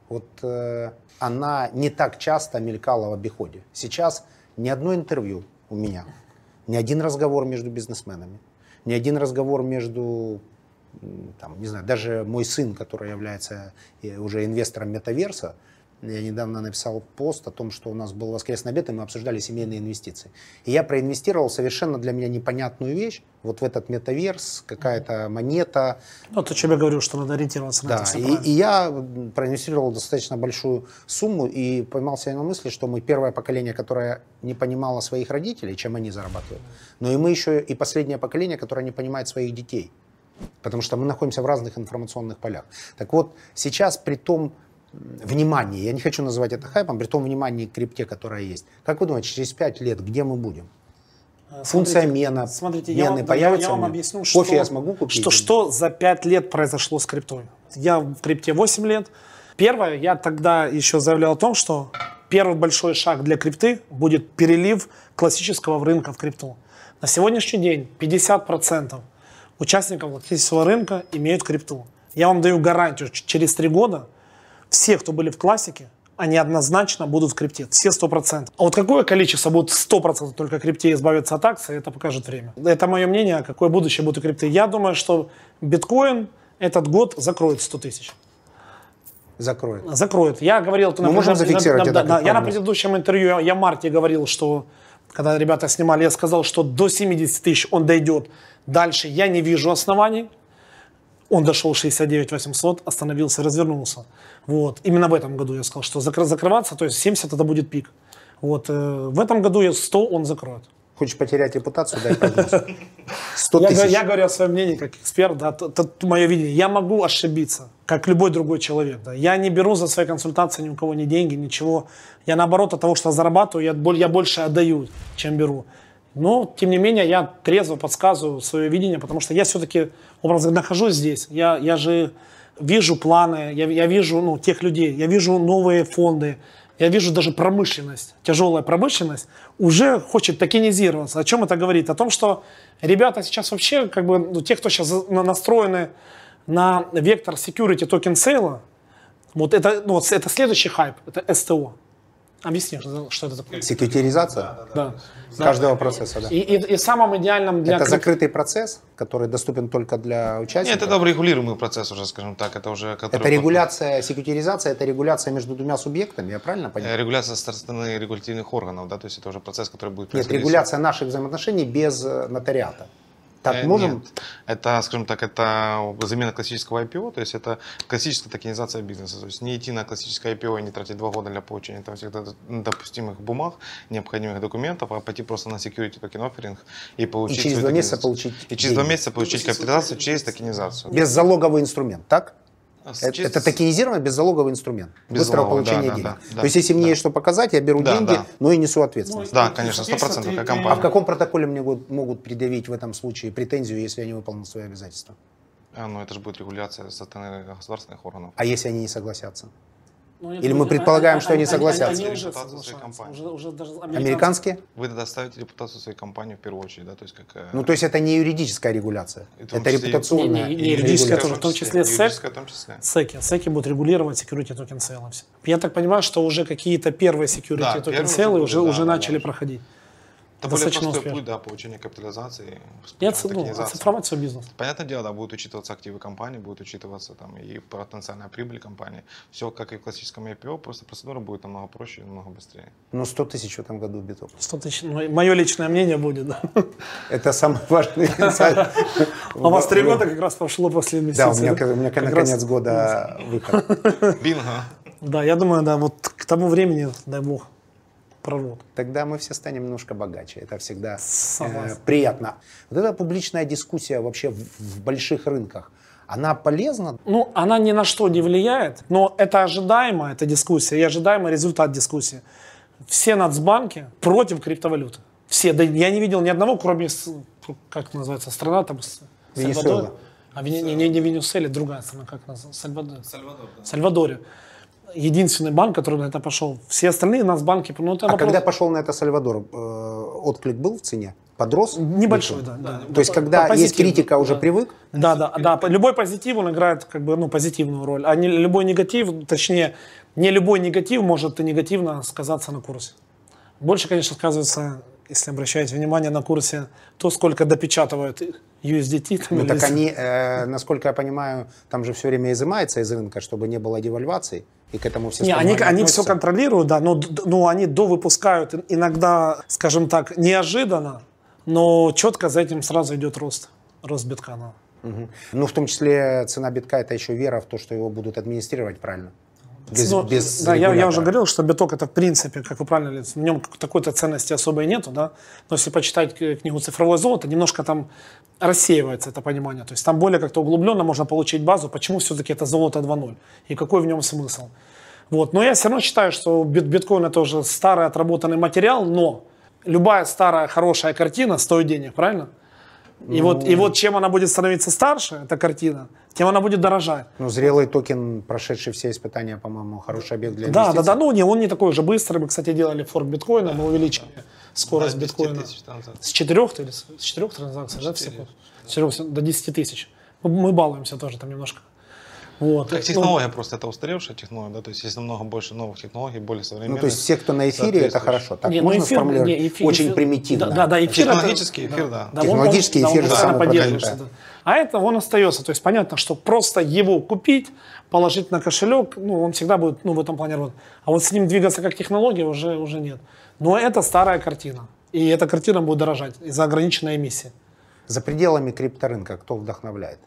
Вот э, она не так часто мелькала в обиходе. Сейчас ни одно интервью у меня, ни один разговор между бизнесменами, ни один разговор между, там, не знаю, даже мой сын, который является э, уже инвестором метаверса, я недавно написал пост о том, что у нас был воскресный обед, и мы обсуждали семейные инвестиции. И я проинвестировал совершенно для меня непонятную вещь, вот в этот метаверс, какая-то монета, Ну, то, что я говорю, что надо ориентироваться на да, это все и, правильно. и я проинвестировал достаточно большую сумму и поймал себя на мысли, что мы первое поколение, которое не понимало своих родителей, чем они зарабатывают, но и мы еще и последнее поколение, которое не понимает своих детей, потому что мы находимся в разных информационных полях. Так вот, сейчас при том м, внимании, я не хочу называть это хайпом, при том внимании к крипте, которая есть, как вы думаете, через пять лет где мы будем? Функция Смотрите, мена, Смотрите, я мены вам, появится я, я вам объясню, Кофе что, я смогу купить Что, что за 5 лет произошло с криптой. Я в крипте 8 лет. Первое, я тогда еще заявлял о том, что первый большой шаг для крипты будет перелив классического рынка в крипту. На сегодняшний день 50% участников классического рынка имеют крипту. Я вам даю гарантию, через 3 года все, кто были в классике, они однозначно будут в крипте. Все 100%. А вот какое количество будет 100% только крипте избавиться от акций, это покажет время. Это мое мнение, какое будущее будет у крипты. Я думаю, что биткоин этот год закроет 100 тысяч. Закроет. Закроет. Я говорил... Мы можем зафиксировать да, это да, Я на предыдущем интервью, я- я в марте говорил, что когда ребята снимали, я сказал, что до 70 тысяч он дойдет. Дальше я не вижу оснований. Он дошел 69 800, остановился, развернулся. Вот. Именно в этом году я сказал, что закры- закрываться, то есть 70 это будет пик. Вот. э, В этом году я 100 он закроет. Хочешь потерять репутацию, дай (laughs) прогноз. 100 Я, тысяч. говорю- я говорю о своем мнении как эксперт, да, это мое видение. Я могу ошибиться, как любой другой человек. Да. Я не беру за свои консультации ни у кого ни деньги, ничего. Я наоборот от того, что зарабатываю, я, я больше отдаю, чем беру. Но, тем не менее, я трезво подсказываю свое видение, потому что я все-таки, образно нахожусь здесь. Я, я же вижу планы, я, я вижу ну, тех людей, я вижу новые фонды, я вижу даже промышленность, тяжелая промышленность уже хочет токенизироваться. О чем это говорит? О том, что ребята сейчас вообще, как бы, ну, те, кто сейчас на- настроены на вектор security token sale а, вот это, ну, это следующий хайп, это STO. Объясни, что, что это такое. Секьюритизация Да. каждого процесса, да. И, и, и самым идеальным для... Это закрытый процесс, который доступен только для участников. Нет, это регулируемый процесс уже, скажем так. Это уже... Это регуляция, секьютеризация, это регуляция между двумя субъектами, я правильно Э, понимаю? Регуляция со стороны регулятивных органов, да, то есть это уже процесс, который будет Нет, происходить. регуляция наших взаимоотношений без э, нотариата. Так Э, можем? нет. Это, скажем так, это замена классического IPO, то есть это классическая токенизация бизнеса. То есть не идти на классическое IPO и не тратить два года для получения там всех до- допустимых бумаг, необходимых документов, а пойти просто на security токен офферинг и получить И через два месяца получить И через два месяца получить капитализацию через токенизацию. Без залоговый инструмент, так? А с- Это, через- это токенизированный беззалоговый инструмент быстрого Беззалоговый, получения да, денег. да, да, То есть, если мне да. есть что показать, я беру Да, деньги, да. но и несу ответственность. Да, конечно, сто процентов, как а компания. в каком протоколе мне могут, могут предъявить в этом случае претензию, если я не выполнил свои обязательства? А, ну это же будет регуляция со стороны государственных органов. А если они не согласятся? Ну, Или мы предполагаем, что они Они, согласятся? они уже Репутацию своей соглашаются. компании. Уже, уже даже Американские? Вы тогда ставите репутацию своей компании в первую очередь, да, то есть как... э, Ну, то есть это не юридическая регуляция, это числе репутационная Не, не, не, юридическая регуляция. тоже, в том числе SEC. в том числе. Секи. Секи будут регулировать security token sale ы. Я так понимаю, что уже какие-то первые security token sale ы уже уже, уже начали да. проходить. Это более Достаточно простой успешно. путь, да, получения капитализации. Нет, путем ну, оцифровать свой бизнес. Понятное дело, да, будут учитываться активы компании, будет учитываться там и потенциальная прибыль компании. Все как и в классическом IPO, просто процедура будет намного проще и намного быстрее. Ну, 100 тысяч в этом году биток. 100 тысяч. Ну, мое личное мнение будет, да. Это самый важный инсайт. (laughs) А у вас три года как раз прошло после Да, инвестиций. у меня, у меня Как на конец года выход. Бинго! Да, я думаю, да, вот к тому времени, дай бог, прорвут. Тогда мы все станем немножко богаче. Это всегда э, приятно. Вот эта публичная дискуссия вообще в, в больших рынках, она полезна? Ну, она ни на что не влияет, но это ожидаемо, эта дискуссия, и ожидаемый результат дискуссии. Все нацбанки против криптовалюты. Все. Да я не видел ни одного, кроме, как называется, страна там... Венесуэла. Сальвадор. А Вене- не, не, не Венесуэла, другая страна, как называется? Сальвадор. Сальвадор, да. Сальвадоре. Единственный банк, который на это пошел. Все остальные нацбанки, ну, это А вопрос- когда пошел на это Сальвадор, э, отклик был в цене? Подрос? Небольшой, да. да. То есть, когда По- есть критика, уже да. привык? Да, да, да. Любой позитив, он играет как бы, ну, позитивную роль. А не, любой негатив, точнее, не любой негатив может и негативно сказаться на курсе. Больше, конечно, сказывается, если обращаете внимание на курсе, то, сколько допечатывают USDT. Там, Ну, или так они, э, насколько я понимаю, там же все время изымается из рынка, чтобы не было девальвации, и к этому все Не, они, они все контролируют, да, но, но они довыпускают ин- иногда, скажем так, неожиданно, но четко за этим сразу идет рост, рост биткана. Мгм. Ну, в том числе цена битка это еще вера в то, что его будут администрировать правильно. Без, Ну, без да, я, я уже говорил, что биток это в принципе, как вы правильно говорите, в нем такой-то ценности особой нету, да. Но если почитать книгу «Цифровое золото», немножко там рассеивается это понимание. То есть там более как-то углубленно можно получить базу, почему все-таки это золото 2.0 и какой в нем смысл. Вот. Но я все равно считаю, что бит- биткоин это уже старый отработанный материал, но любая старая хорошая картина стоит денег, правильно? И, вот, Ну. и вот чем она будет становиться старше, эта картина, тем она будет дорожать. Ну, зрелый токен, прошедший все испытания, по-моему, хороший объект для Да, да, инвестиций. да, ну не, он не такой уже быстрый. Мы, кстати, делали форк биткоина, мы увеличили скорость Да, 10 биткоина тысяч с 4 или с 4 транзакций, да, в секунду? С 4 до 10 тысяч. Мы, мы балуемся тоже там немножко. Вот. Как Ну, технология просто это устаревшая технология, да, то есть есть намного больше новых технологий, более современных. Ну, то есть все, кто на эфире, это хорошо. Так не, ну, можно эфир- сформулировать? не, эфир- Очень эфир- примитивно. Да, да, да, эфир это- Технологический эфир, да. он- он- Технологический да, он эфир же постоянно самый да. А это он остается. То есть понятно, что просто его купить, положить на кошелек, ну, он всегда будет ну, в этом плане работать. А вот с ним двигаться как технология уже, уже нет. Но это старая картина. И эта картина будет дорожать из-за ограниченной эмиссии. За пределами крипторынка кто вдохновляет?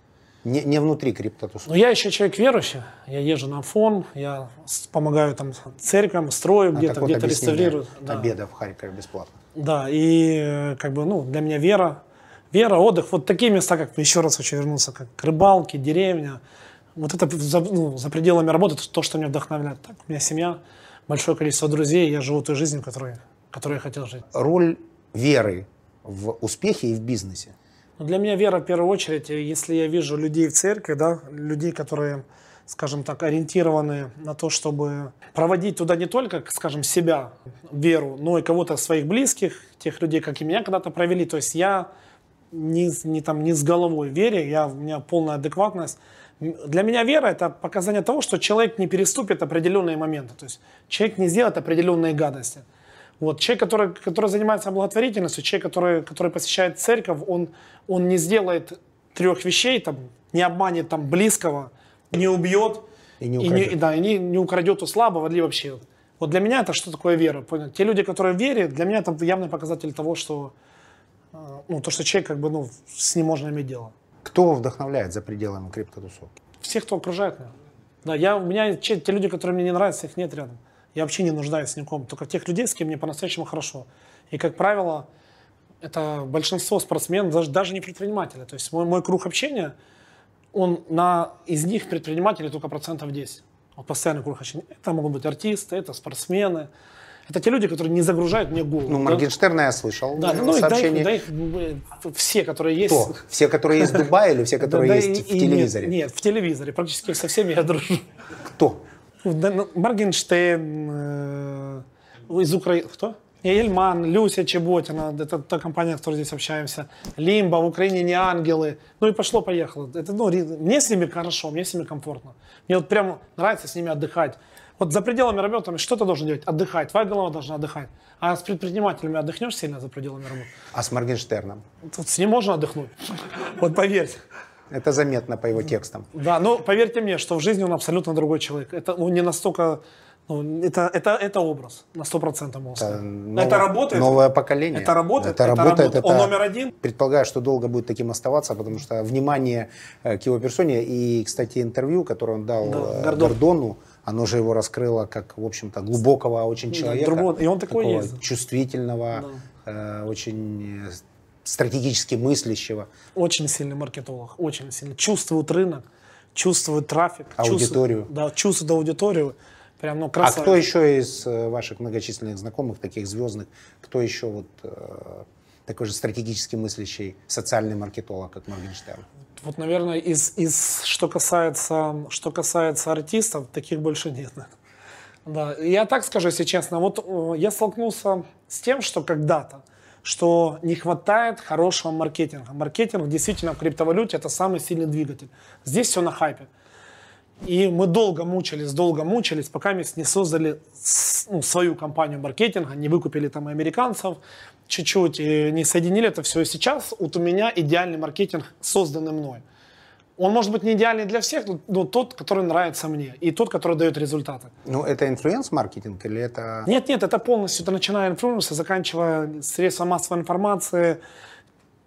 Не, не внутри криптотусовки. Но я еще человек верующий. Я езжу на фон, я помогаю там церквям, строю А, где-то, где-то реставрирую. Да. Обеда в Харькове бесплатно. Да, и э, как бы, ну, для меня вера, вера, отдых, вот такие места, как, еще раз хочу вернуться, как рыбалки, деревня, вот это за, ну, за пределами работы, то, что меня вдохновляет. Так, у меня семья, большое количество друзей, я живу той жизнью, которой, которой я хотел жить. Роль веры в успехе и в бизнесе. Для меня вера в первую очередь, если я вижу людей в церкви, да, людей, которые, скажем так, ориентированы на то, чтобы проводить туда не только, скажем, себя, веру, но и кого-то своих близких, тех людей, как и меня когда-то провели. То есть я не, не, там, не с головой вере, я, у меня полная адекватность. Для меня вера – это показание того, что человек не переступит определенные моменты. То есть человек не сделает определенные гадости. Вот. Человек, который, который занимается благотворительностью, человек, который, который посещает церковь, он, он не сделает трех вещей, там, не обманет там, близкого, не убьет, И не и украдет. да, и не, не украдет у слабого или вообще. Вот для меня это что такое вера? понял? Те люди, которые в вере, для меня это явный показатель того, что, э, ну, то, что человек, как бы, ну, с ним можно иметь дело. Кто вдохновляет за пределами криптотусовки? Все, кто окружает меня. Да, я, у меня те люди, которые мне не нравятся, их нет рядом. Я вообще не нуждаюсь в ком. Только тех людей, с кем мне по-настоящему хорошо. И, как правило, это большинство спортсменов, даже, даже не предприниматели. То есть мой, мой круг общения, он на, из них предприниматели только процентов 10. Вот постоянный круг общения. Это могут быть артисты, это спортсмены. Это те люди, которые не загружают мне голову. Ну, да. Моргенштерна я слышал. Да, ну и да их, сообщение. да их, э, все, которые есть. Кто? Все, которые есть в Дубае или все, (laughs) которые есть в телевизоре? Нет, в телевизоре. Практически со всеми я дружу. Кто? Моргенштейн э, из Украины. Кто? И Эльман, Люся Чеботина, это та компания, с которой здесь общаемся. Лимба, в Украине не ангелы. Ну и пошло-поехало. Это, ну, мне с ними хорошо, мне с ними комфортно. Мне вот прям нравится с ними отдыхать. Вот за пределами работы что ты должен делать? Отдыхать. Твоя голова должна отдыхать. А с предпринимателями отдохнешь сильно за пределами работы? А с Моргенштерном? Тут с ним можно отдохнуть. Вот поверьте. Это заметно по его текстам. Да, но поверьте мне, что в жизни он абсолютно другой человек. Это он не настолько... ну, это, это, это образ, на 100% могу сказать. новое- это работает. Новое поколение. Это работает. Это работает. Он это- номер один. Предполагаю, что долго будет таким оставаться, потому что внимание э, к его персоне и, кстати, интервью, которое он дал Да, э, Гордон. Гордону, оно же его раскрыло как, в общем-то, глубокого очень Да, человека. другого- и он такой такого есть. Чувствительного, э, очень э, стратегически мыслящего. Очень сильный маркетолог, очень сильный. Чувствует рынок, чувствует трафик. чувствует- Аудиторию. да, чувствует аудиторию. Прям, ну, А кто еще из э, ваших многочисленных знакомых, таких звездных, кто еще вот э, такой же стратегически мыслящий социальный маркетолог, как Моргенштерн? Вот, наверное, из, из что касается, что касается артистов, таких больше нет. Да, я так скажу, если честно, вот э, я столкнулся с тем, что когда-то, что не хватает хорошего маркетинга. Маркетинг действительно в криптовалюте это самый сильный двигатель. Здесь все на хайпе. И мы долго мучились, долго мучились, пока мы не создали ну, свою компанию маркетинга, не выкупили там американцев чуть-чуть, и не соединили это все. И сейчас вот у меня идеальный маркетинг, созданный мной. Он может быть не идеальный для всех, но- но тот, который нравится мне, и тот, который дает результаты. Ну, это influence-маркетинг или это... Нет, нет, это полностью, это начиная influence а, заканчивая средства массовой информации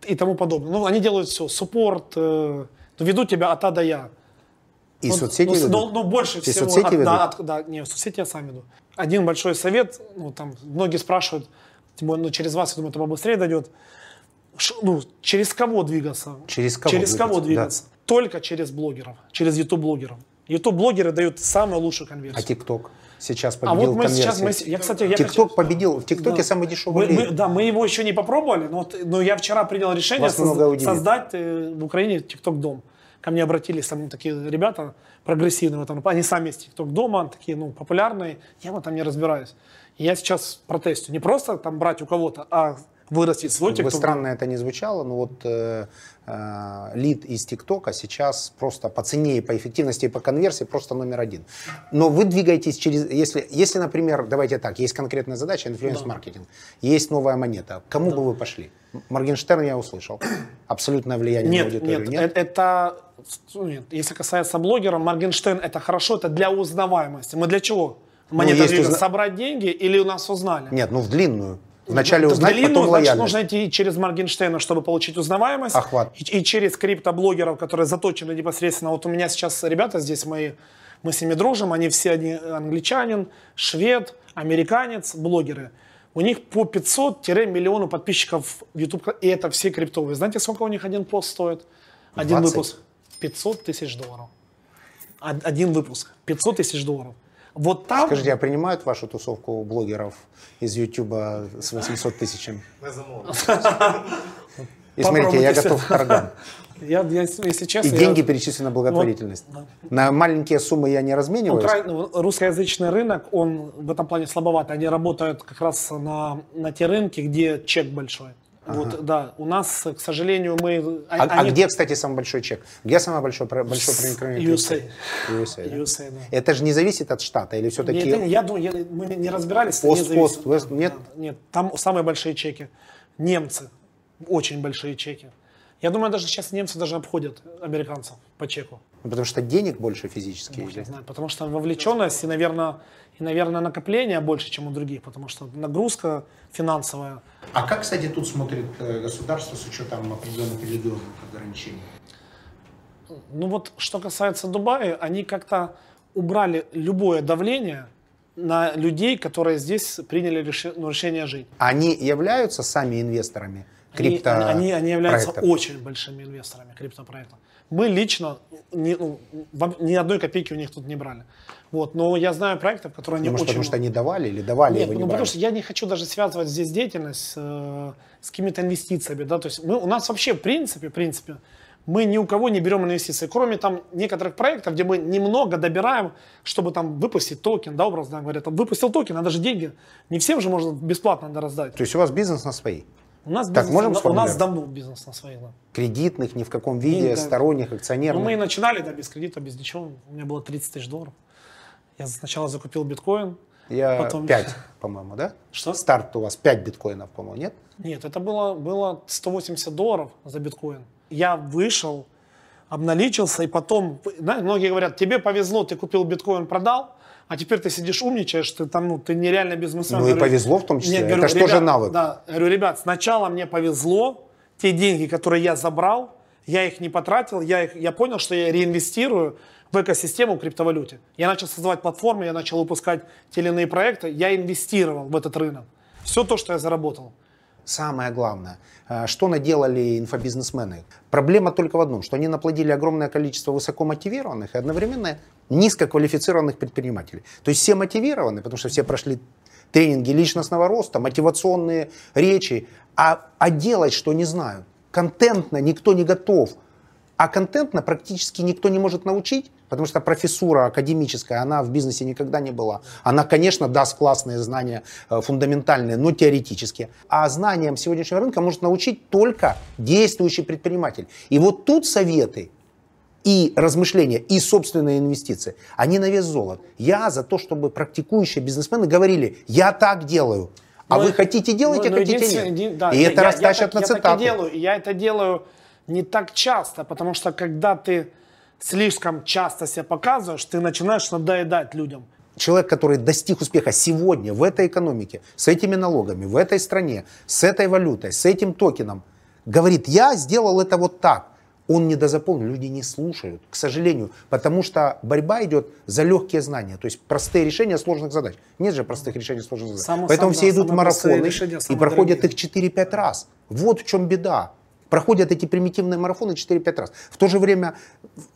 и тому подобное. Ну, они делают все, суппорт, э, ведут тебя от А до Я. И Ну, соцсети ну, ведут? Ну, ну, больше И всего. соцсети от- ведут? Да, от- да, не, в соцсети я сам веду. Один большой совет, ну, там, многие спрашивают, тем более, ну, через вас, я думаю, это побыстрее дойдет. Ну, через кого двигаться? Через кого Через кого двигаться, двигаться? Только через блогеров, через YouTube-блогеров. YouTube-блогеры дают самую лучшую конверсию. А ТикТок сейчас А победил вот мы сейчас, мы, я, кстати, я ТикТок победил. В ТикТоке Да. самый дешевый Мы- мы- да, мы его еще не попробовали, но, вот, но я вчера принял решение удивит. создать э, в Украине TikTok дом. Ко мне обратились там такие ребята прогрессивные, этом, они сами есть TikTok дома, такие ну популярные. Я в этом не разбираюсь. И я сейчас протестю. Не просто там брать у кого-то, а вырастить свой Как бы странно это не звучало, но вот э, э, лид из ТикТока сейчас просто по цене и по эффективности и по конверсии просто номер один. Но вы двигаетесь через... Если, если например, давайте так, есть конкретная задача, influence-маркетинг, есть новая монета, к кому бы вы пошли? Моргенштерн я услышал. Абсолютное влияние на Нет, аудиторию. нет, э- это, ну, нет, если касается блогера, Моргенштерн это хорошо, это для узнаваемости. Мы для чего? Монета Ну, есть узна- собрать деньги или у нас узнали? Нет, ну в длинную. Вначале Ну, узнать, длинную, потом значит, лояльность. нужно идти через Моргенштерна, чтобы получить узнаваемость. Охват. И, и через криптоблогеров, которые заточены непосредственно. Вот у меня сейчас ребята здесь мои, мы с ними дружим, они все они англичанин, швед, американец, блогеры. У них по 500-миллиону подписчиков в YouTube, и это все криптовые. Знаете, сколько у них один пост стоит? Один 20? выпуск. 500 тысяч долларов. Од- Один выпуск. 500 тысяч долларов. Вот там... Скажите, а принимают вашу тусовку блогеров из Ютуба с 800 тысячами? (laughs) И смотрите, я готов к торгам. (laughs) Я, я, если И честно, я- деньги перечислены на благотворительность. Вот, На маленькие суммы я не размениваюсь. Укра- ну, Русскоязычный рынок, он в этом плане слабоват. Они работают как раз на, на те рынки, где чек большой. Вот, да, у нас, к сожалению, мы... А, а они- где, кстати, самый большой чек? Где самый большой, большой проникновение? USA. USA, да? USA, да. Это же не зависит от штата или все-таки... Нет, я думаю, я- мы не разбирались. Пост, пост, вест, нет? Нет, там самые большие чеки. Немцы, очень большие чеки. Я думаю, даже сейчас немцы даже обходят американцев по чеку. Ну, потому что денег больше физически. Его знает, потому что вовлеченность и, наверное, и, наверное, накопление больше, чем у других, потому что нагрузка финансовая. А как, кстати, тут смотрит э, государство с учетом определенных религиозных ограничений? Ну вот, что касается Дубая, они как-то убрали любое давление на людей, которые здесь приняли реши- ну, решение жить. Они являются сами инвесторами Они, крипто они, они являются проектов? очень большими инвесторами криптопроекта. Мы лично ни, ну, ни одной копейки у них тут не брали. Вот, но я знаю проектов, которые они Ну, может, очень... потому что они давали или давали, Нет, вы не ну, брали? потому что я не хочу даже связывать здесь деятельность э, с какими-то инвестициями, да, то есть мы, у нас вообще в принципе, в принципе, мы ни у кого не берем инвестиции, кроме там некоторых проектов, где мы немного добираем, чтобы там выпустить токен, да, образно говоря. Там выпустил токен, надо же деньги. Не всем же можно бесплатно надо раздать. То есть у вас бизнес на свои? У нас, Так, бизнес, можем на- у нас давно бизнес на своих. Да. Кредитных, ни в каком виде, да. сторонних, Ну, акционерных? мы и начинали, да, без кредита, без ничего. У меня было 30 тысяч долларов. Я сначала закупил биткоин. Я потом- 5, по-моему, да? Что? Старт у вас 5 биткоинов, по-моему, нет? Нет, это было, было 180 долларов за биткоин. Я вышел, обналичился, и потом, знаешь, многие говорят, тебе повезло, ты купил биткоин, продал, а теперь ты сидишь умничаешь, ты там, ну, ты нереально бизнесмен. Ну и повезло в том числе. Нет, Это говорю, ж тоже ребят, навык. Да, я говорю, ребят, сначала мне повезло, те деньги, которые я забрал, я их не потратил, я, их, я понял, что я реинвестирую в экосистему криптовалюте. Я начал создавать платформы, я начал выпускать те или иные проекты, я инвестировал в этот рынок. Все то, что я заработал. Самое главное, э, что наделали инфобизнесмены? Проблема только в одном, что они наплодили огромное количество высокомотивированных и одновременно низкоквалифицированных предпринимателей. То есть все мотивированы, потому что все прошли тренинги личностного роста, мотивационные речи, а, а делать что не знают. Контентно никто не готов. А контентно практически никто не может научить, потому что профессура академическая, она в бизнесе никогда не была. Она, конечно, даст классные знания э, фундаментальные, но теоретические. А знаниям сегодняшнего рынка может научить только действующий предприниматель. И вот тут советы и размышления, и собственные инвестиции, они на вес золота. Я за то, чтобы практикующие бизнесмены говорили, я так делаю. А Ну, вы хотите ну, ну, хотите нет. да, и я- это я- растащат я на Я цитаты. так и делаю. Я это делаю не так часто, потому что когда ты слишком часто себя показываешь, ты начинаешь надоедать людям. человек, который достиг успеха сегодня в этой экономике, с этими налогами, в этой стране, с этой валютой, с этим токеном, говорит, я сделал это вот так. Он недозаполнен, люди не слушают, к сожалению, потому что борьба идет за легкие знания, то есть простые решения сложных задач. Нет же простых решений сложных задач. Само- Поэтому сам- все да, идут в марафоны решения и проходят дорогие. их 4-5 раз. Вот в чем беда. Проходят эти примитивные марафоны 4-5 раз. В то же время,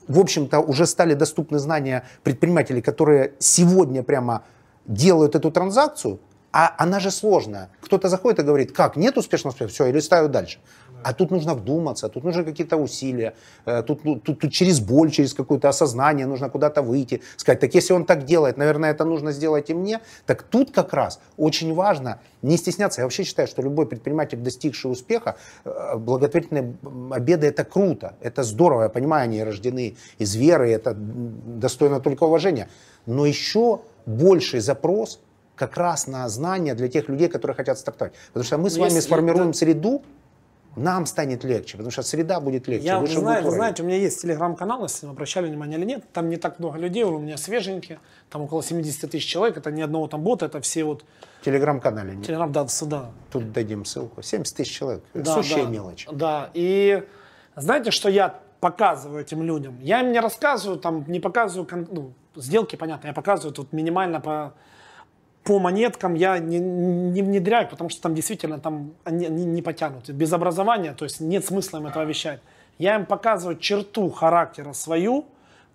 в общем-то, уже стали доступны знания предпринимателей, которые сегодня прямо делают эту транзакцию, а она же сложная. Кто-то заходит и говорит, как, нет успешного успеха, все, или ставлю дальше. А тут нужно вдуматься, тут нужны какие-то усилия, э, тут, ну, тут, тут через боль, через какое-то осознание нужно куда-то выйти, сказать, так если он так делает, наверное, это нужно сделать и мне. Так тут как раз очень важно не стесняться. Я вообще считаю, что любой предприниматель, достигший успеха, э, благотворительные обеды это круто, это здорово, я понимаю, они рождены из веры, это достойно только уважения. Но еще больший запрос как раз на знания для тех людей, которые хотят стартовать. Потому что мы с Ну, вами если- сформируем да. среду, нам станет легче, потому что среда будет легче. Я, вы, выше зна- будет вы знаете, у меня есть телеграм-канал, если вы обращали внимание или нет, там не так много людей, у меня свеженькие, там около 70 тысяч человек, это ни одного там бота, это все вот телеграм-канале телеграм, да, сюда. Тут дадим ссылку. 70 тысяч человек. Да, Сущая да, мелочь. Да, и знаете, что я показываю этим людям? Я им не рассказываю, там, не показываю ну, сделки, понятно, я показываю тут минимально по, по монеткам, я не, не внедряю, потому что там действительно там они, они не потянут. Без образования, то есть нет смысла им этого вещать. Я им показываю черту характера свою,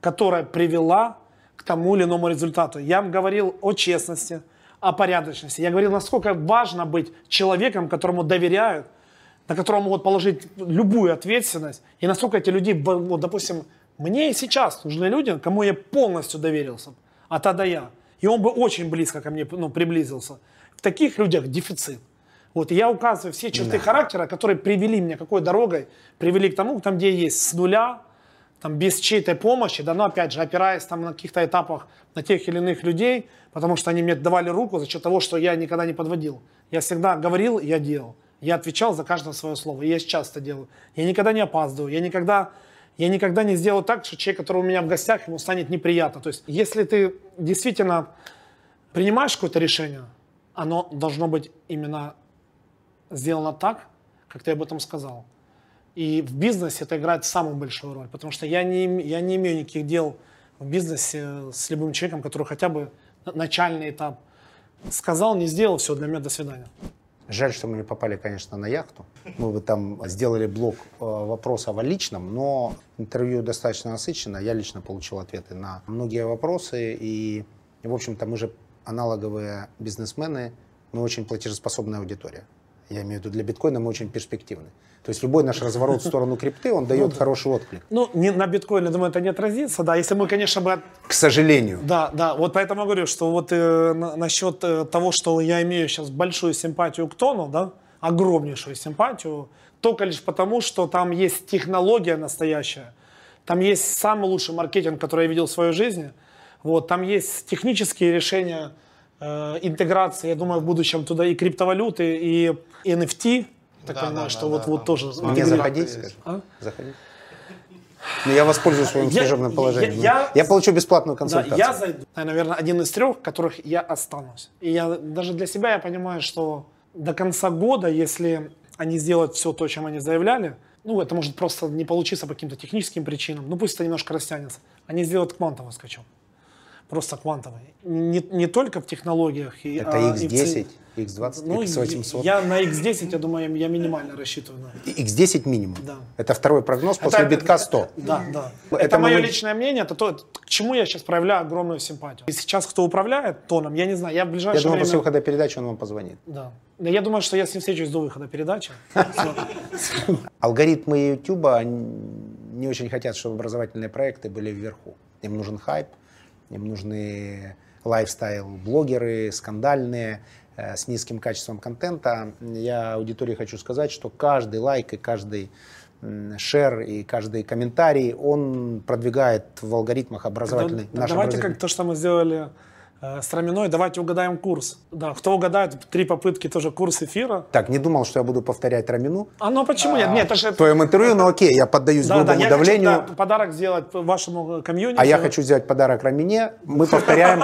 которая привела к тому или иному результату. Я им говорил о честности, о порядочности. Я говорил, насколько важно быть человеком, которому доверяют, на которого могут положить любую ответственность. И насколько эти люди, вот, допустим, мне и сейчас нужны люди, кому я полностью доверился, А до Я. И он бы очень близко ко мне ну, приблизился. В таких людях дефицит. Вот, и я указываю все черты характера, которые привели меня какой дорогой, привели к тому, там, где есть с нуля, там, без чьей-то помощи, да, но опять же, опираясь там на каких-то этапах на тех или иных людей, потому что они мне давали руку за счет того, что я никогда не подводил. Я всегда говорил, я делал. Я отвечал за каждое свое слово. И я сейчас это делаю. Я никогда не опаздываю. Я никогда, я никогда не сделаю так, что человек, который у меня в гостях, ему станет неприятно. То есть, если ты действительно принимаешь какое-то решение, оно должно быть именно сделано так, как ты об этом сказал. И в бизнесе это играет самую большую роль, потому что я не, я не имею никаких дел в бизнесе с любым человеком, который хотя бы на- начальный этап сказал, не сделал, все, для меня до свидания. Жаль, что мы не попали, конечно, на яхту. Мы бы там сделали блок э, вопросов о личном, но интервью достаточно насыщенно. Я лично получил ответы на многие вопросы. И, в общем-то, мы же аналоговые бизнесмены, мы очень платежеспособная аудитория. Я имею в виду, для биткоина мы очень перспективны. То есть любой наш разворот в сторону крипты, он дает хороший отклик. Ну, не, на биткоине, думаю, это не отразится, да, если мы, конечно, бы... К сожалению. Да, да, вот поэтому я говорю, что вот э, на- насчет э, того, что я имею сейчас большую симпатию к Тону, да, огромнейшую симпатию, только лишь потому, что там есть технология настоящая, там есть самый лучший маркетинг, который я видел в своей жизни, вот, там есть технические решения э, интеграции, я думаю, в будущем туда и криптовалюты, и NFT, так Да, понимаю, да, что да, вот, да, вот там тоже. Мне заходить, скажи. А? Заходить. Ну, я воспользуюсь своим Я- служебным положением. я- Я, получу бесплатную Да, консультацию. я зайду. Я, наверное, один из трех, которых я останусь. И я даже для себя я понимаю, что до конца года, если они сделают все то, чем они заявляли, ну, это может просто не получиться по каким-то техническим причинам, ну, пусть это немножко растянется, они сделают квантовый скачок. Просто квантовый. Не, не только в технологиях. И, Это а, и в X10, цене. X20, Ну, X800. я на X10, я думаю, я, я минимально рассчитываю на это. X10 минимум. Да. Это второй прогноз после Это- битка 100. Да, да. Это Это, мы мое вы- личное мнение, это то, к чему я сейчас проявляю огромную симпатию. И сейчас кто управляет тоном, я не знаю, я в Я ближайшее думаю, время... после выхода передачи он вам позвонит. Да. Я думаю, что я с ним встречусь до выхода передачи. (laughs) Алгоритмы YouTube не очень хотят, чтобы образовательные проекты были вверху. Им нужен хайп, им нужны лайфстайл-блогеры, скандальные, э, с низким качеством контента. Я аудитории хочу сказать, что каждый лайк и каждый шер и каждый комментарий, он продвигает в алгоритмах образовательный Да, наш Давайте образовательный- как то, что мы сделали э, с Раминой, давайте угадаем курс. Да, кто угадает, три попытки тоже курс эфира. Так, не думал, что я буду повторять Рамину А ну почему нет? Нет, это же... в твоем интервью, но окей, я поддаюсь Да, да, грубому я давлению. хочу да, подарок сделать вашему комьюнити. А я хочу сделать подарок Рамине. Мы повторяем,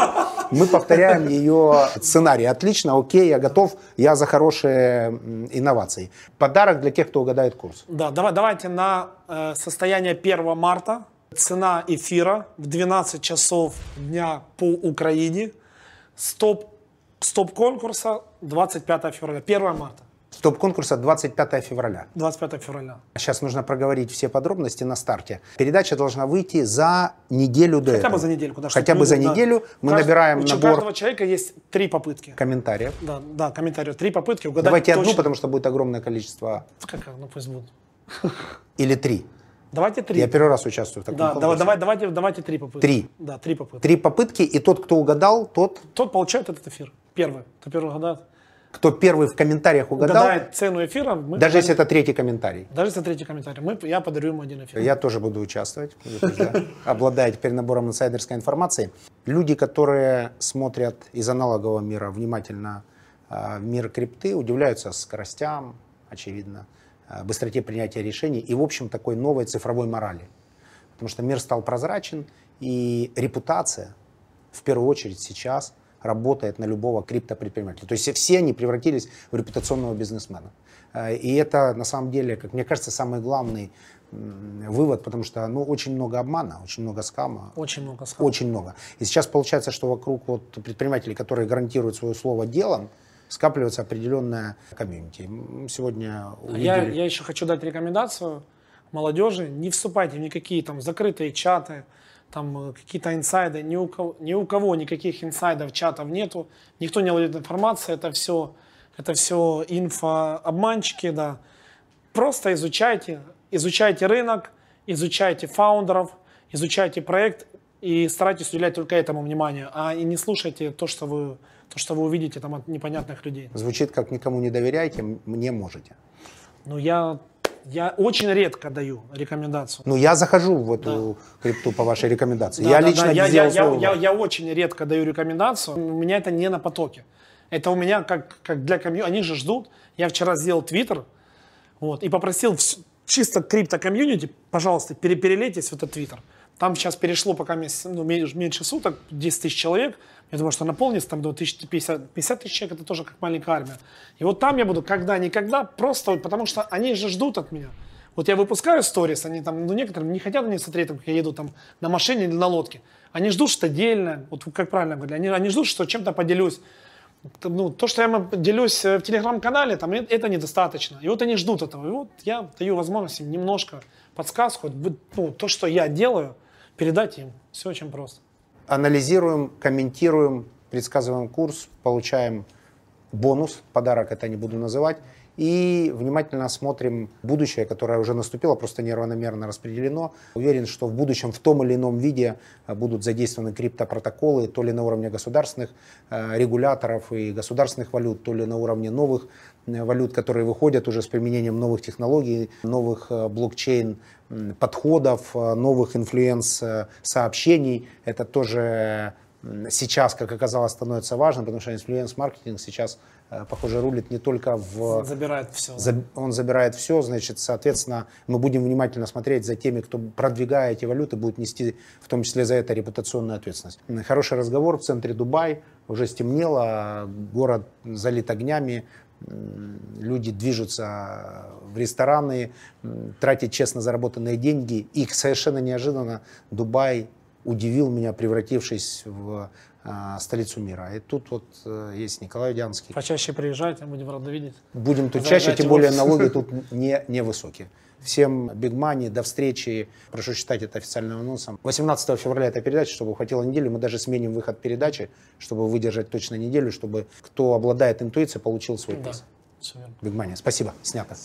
мы повторяем ее сценарий. Отлично, окей, я готов, я за хорошие инновации. Подарок для тех, кто угадает курс. Да, давай, давайте на э, состояние 1 марта. Цена эфира в 12 часов дня по Украине. Стоп, стоп конкурса 25 февраля. 1 марта. Стоп конкурса 25 февраля. 25 февраля. Сейчас нужно проговорить все подробности на старте. Передача должна выйти за неделю до Хотя этого. бы за недельку. Да, Хотя бы за люди, да. неделю мы Кажд- набираем у набор каждого человека есть три попытки. комментариев. Да, да, комментариев. Три попытки угадать Давайте одну, точно. потому что будет огромное количество. Как, ну пусть будут. Или три. Давайте три. Я первый раз участвую в таком Да, конкурсе. давай, давай, давайте, давайте три попытки. Три. Да, три попытки. Три попытки, и тот, кто угадал, тот, Тот получает этот эфир. Первый. Кто первый угадает. кто первый в комментариях угадал, Угадает цену эфира. Мы даже если это третий комментарий. Даже если третий комментарий. Мы, я подарю ему один эфир. Я тоже буду участвовать, (laughs) обладая теперь набором инсайдерской информации. Люди, которые смотрят из аналогового мира внимательно а, в мир крипты, удивляются скоростям, очевидно, быстроте принятия решений и, в общем, такой новой цифровой морали. Потому что мир стал прозрачен, и репутация, в первую очередь сейчас, работает на любого криптопредпринимателя. То есть все они превратились в репутационного бизнесмена. Э, И это, на самом деле, как мне кажется, самый главный вывод, потому что ну, очень много обмана, очень много скама, Очень много сказано. очень много. И сейчас получается, что вокруг вот предпринимателей, которые гарантируют свое слово делом, скапливается определенная комьюнити. Сегодня увидели... Я, я еще хочу дать рекомендацию молодежи. Не вступайте в никакие там закрытые чаты, там э, какие-то инсайды. Ни у, кого, ни у кого никаких инсайдов, чатов нету. Никто не владеет информацией. Это все, это все инфообманщики, да. Просто изучайте, изучайте рынок, изучайте фаундеров, изучайте проект и старайтесь уделять только этому внимание, а и не слушайте то, что вы, то, что вы увидите там от непонятных людей. Звучит как «никому не доверяйте, мне можете». Ну, я, я очень редко даю рекомендацию. Ну, я захожу в эту крипту по вашей рекомендации. Да, я да, лично да, я, я, я, я, очень редко даю рекомендацию. У меня это не на потоке. Это у меня как, как для комью. Они же ждут. Я вчера сделал твиттер вот, и попросил вс- чисто крипто-комьюнити, пожалуйста, пере, перелейтесь в этот твиттер. Там сейчас перешло пока месяц, ну, меньше, суток, 10 тысяч человек. Я думаю, что наполнится там до 1050 50 тысяч человек, это тоже как маленькая армия. И вот там я буду когда-никогда, просто потому что они же ждут от меня. Вот я выпускаю сторис, они там, ну, некоторые не хотят они смотреть, там, как я еду там на машине или на лодке. Они ждут, что дельно, вот как правильно говорили, они, они ждут, что чем-то поделюсь. Ну, то, что я делюсь э, в телеграм-канале, там, э- это недостаточно. И вот они ждут этого. И вот я даю возможность им немножко подсказку, ну, то, что я делаю, передать им. Все очень просто. Анализируем, комментируем, предсказываем курс, получаем бонус, подарок это не буду называть. И внимательно смотрим будущее, которое уже наступило, просто неравномерно распределено. Уверен, что в будущем в том или ином виде э, будут задействованы криптопротоколы, то ли на уровне государственных э, регуляторов и государственных валют, то ли на уровне новых валют, которые выходят уже с применением новых технологий, новых э, блокчейн подходов, э, новых influence э, сообщений. Это тоже сейчас, как оказалось, становится важным, потому что influence-маркетинг сейчас, э, похоже, рулит не только в... Забирает все. За- Он забирает все, значит, соответственно, мы будем внимательно смотреть за теми, кто, продвигая эти валюты, будет нести в том числе за это репутационную ответственность. Хороший разговор в центре Дубай, уже стемнело, город залит огнями, люди движутся в рестораны, тратят честно заработанные деньги. И совершенно неожиданно Дубай удивил меня, превратившись в а, столицу мира. И тут вот э, есть Николай Удянский. Почаще приезжайте, будем рады видеть. Будем тут Заезжайте чаще, тем более налоги тут (laughs) не, невысокие. Всем Big Money, до встречи. Прошу считать это официальным анонсом. 18 февраля эта передача, чтобы хватило недели. Мы даже сменим выход передачи, чтобы выдержать точно неделю, чтобы кто обладает интуицией, получил свой Да, приз. верно. Big Money. Спасибо, снято.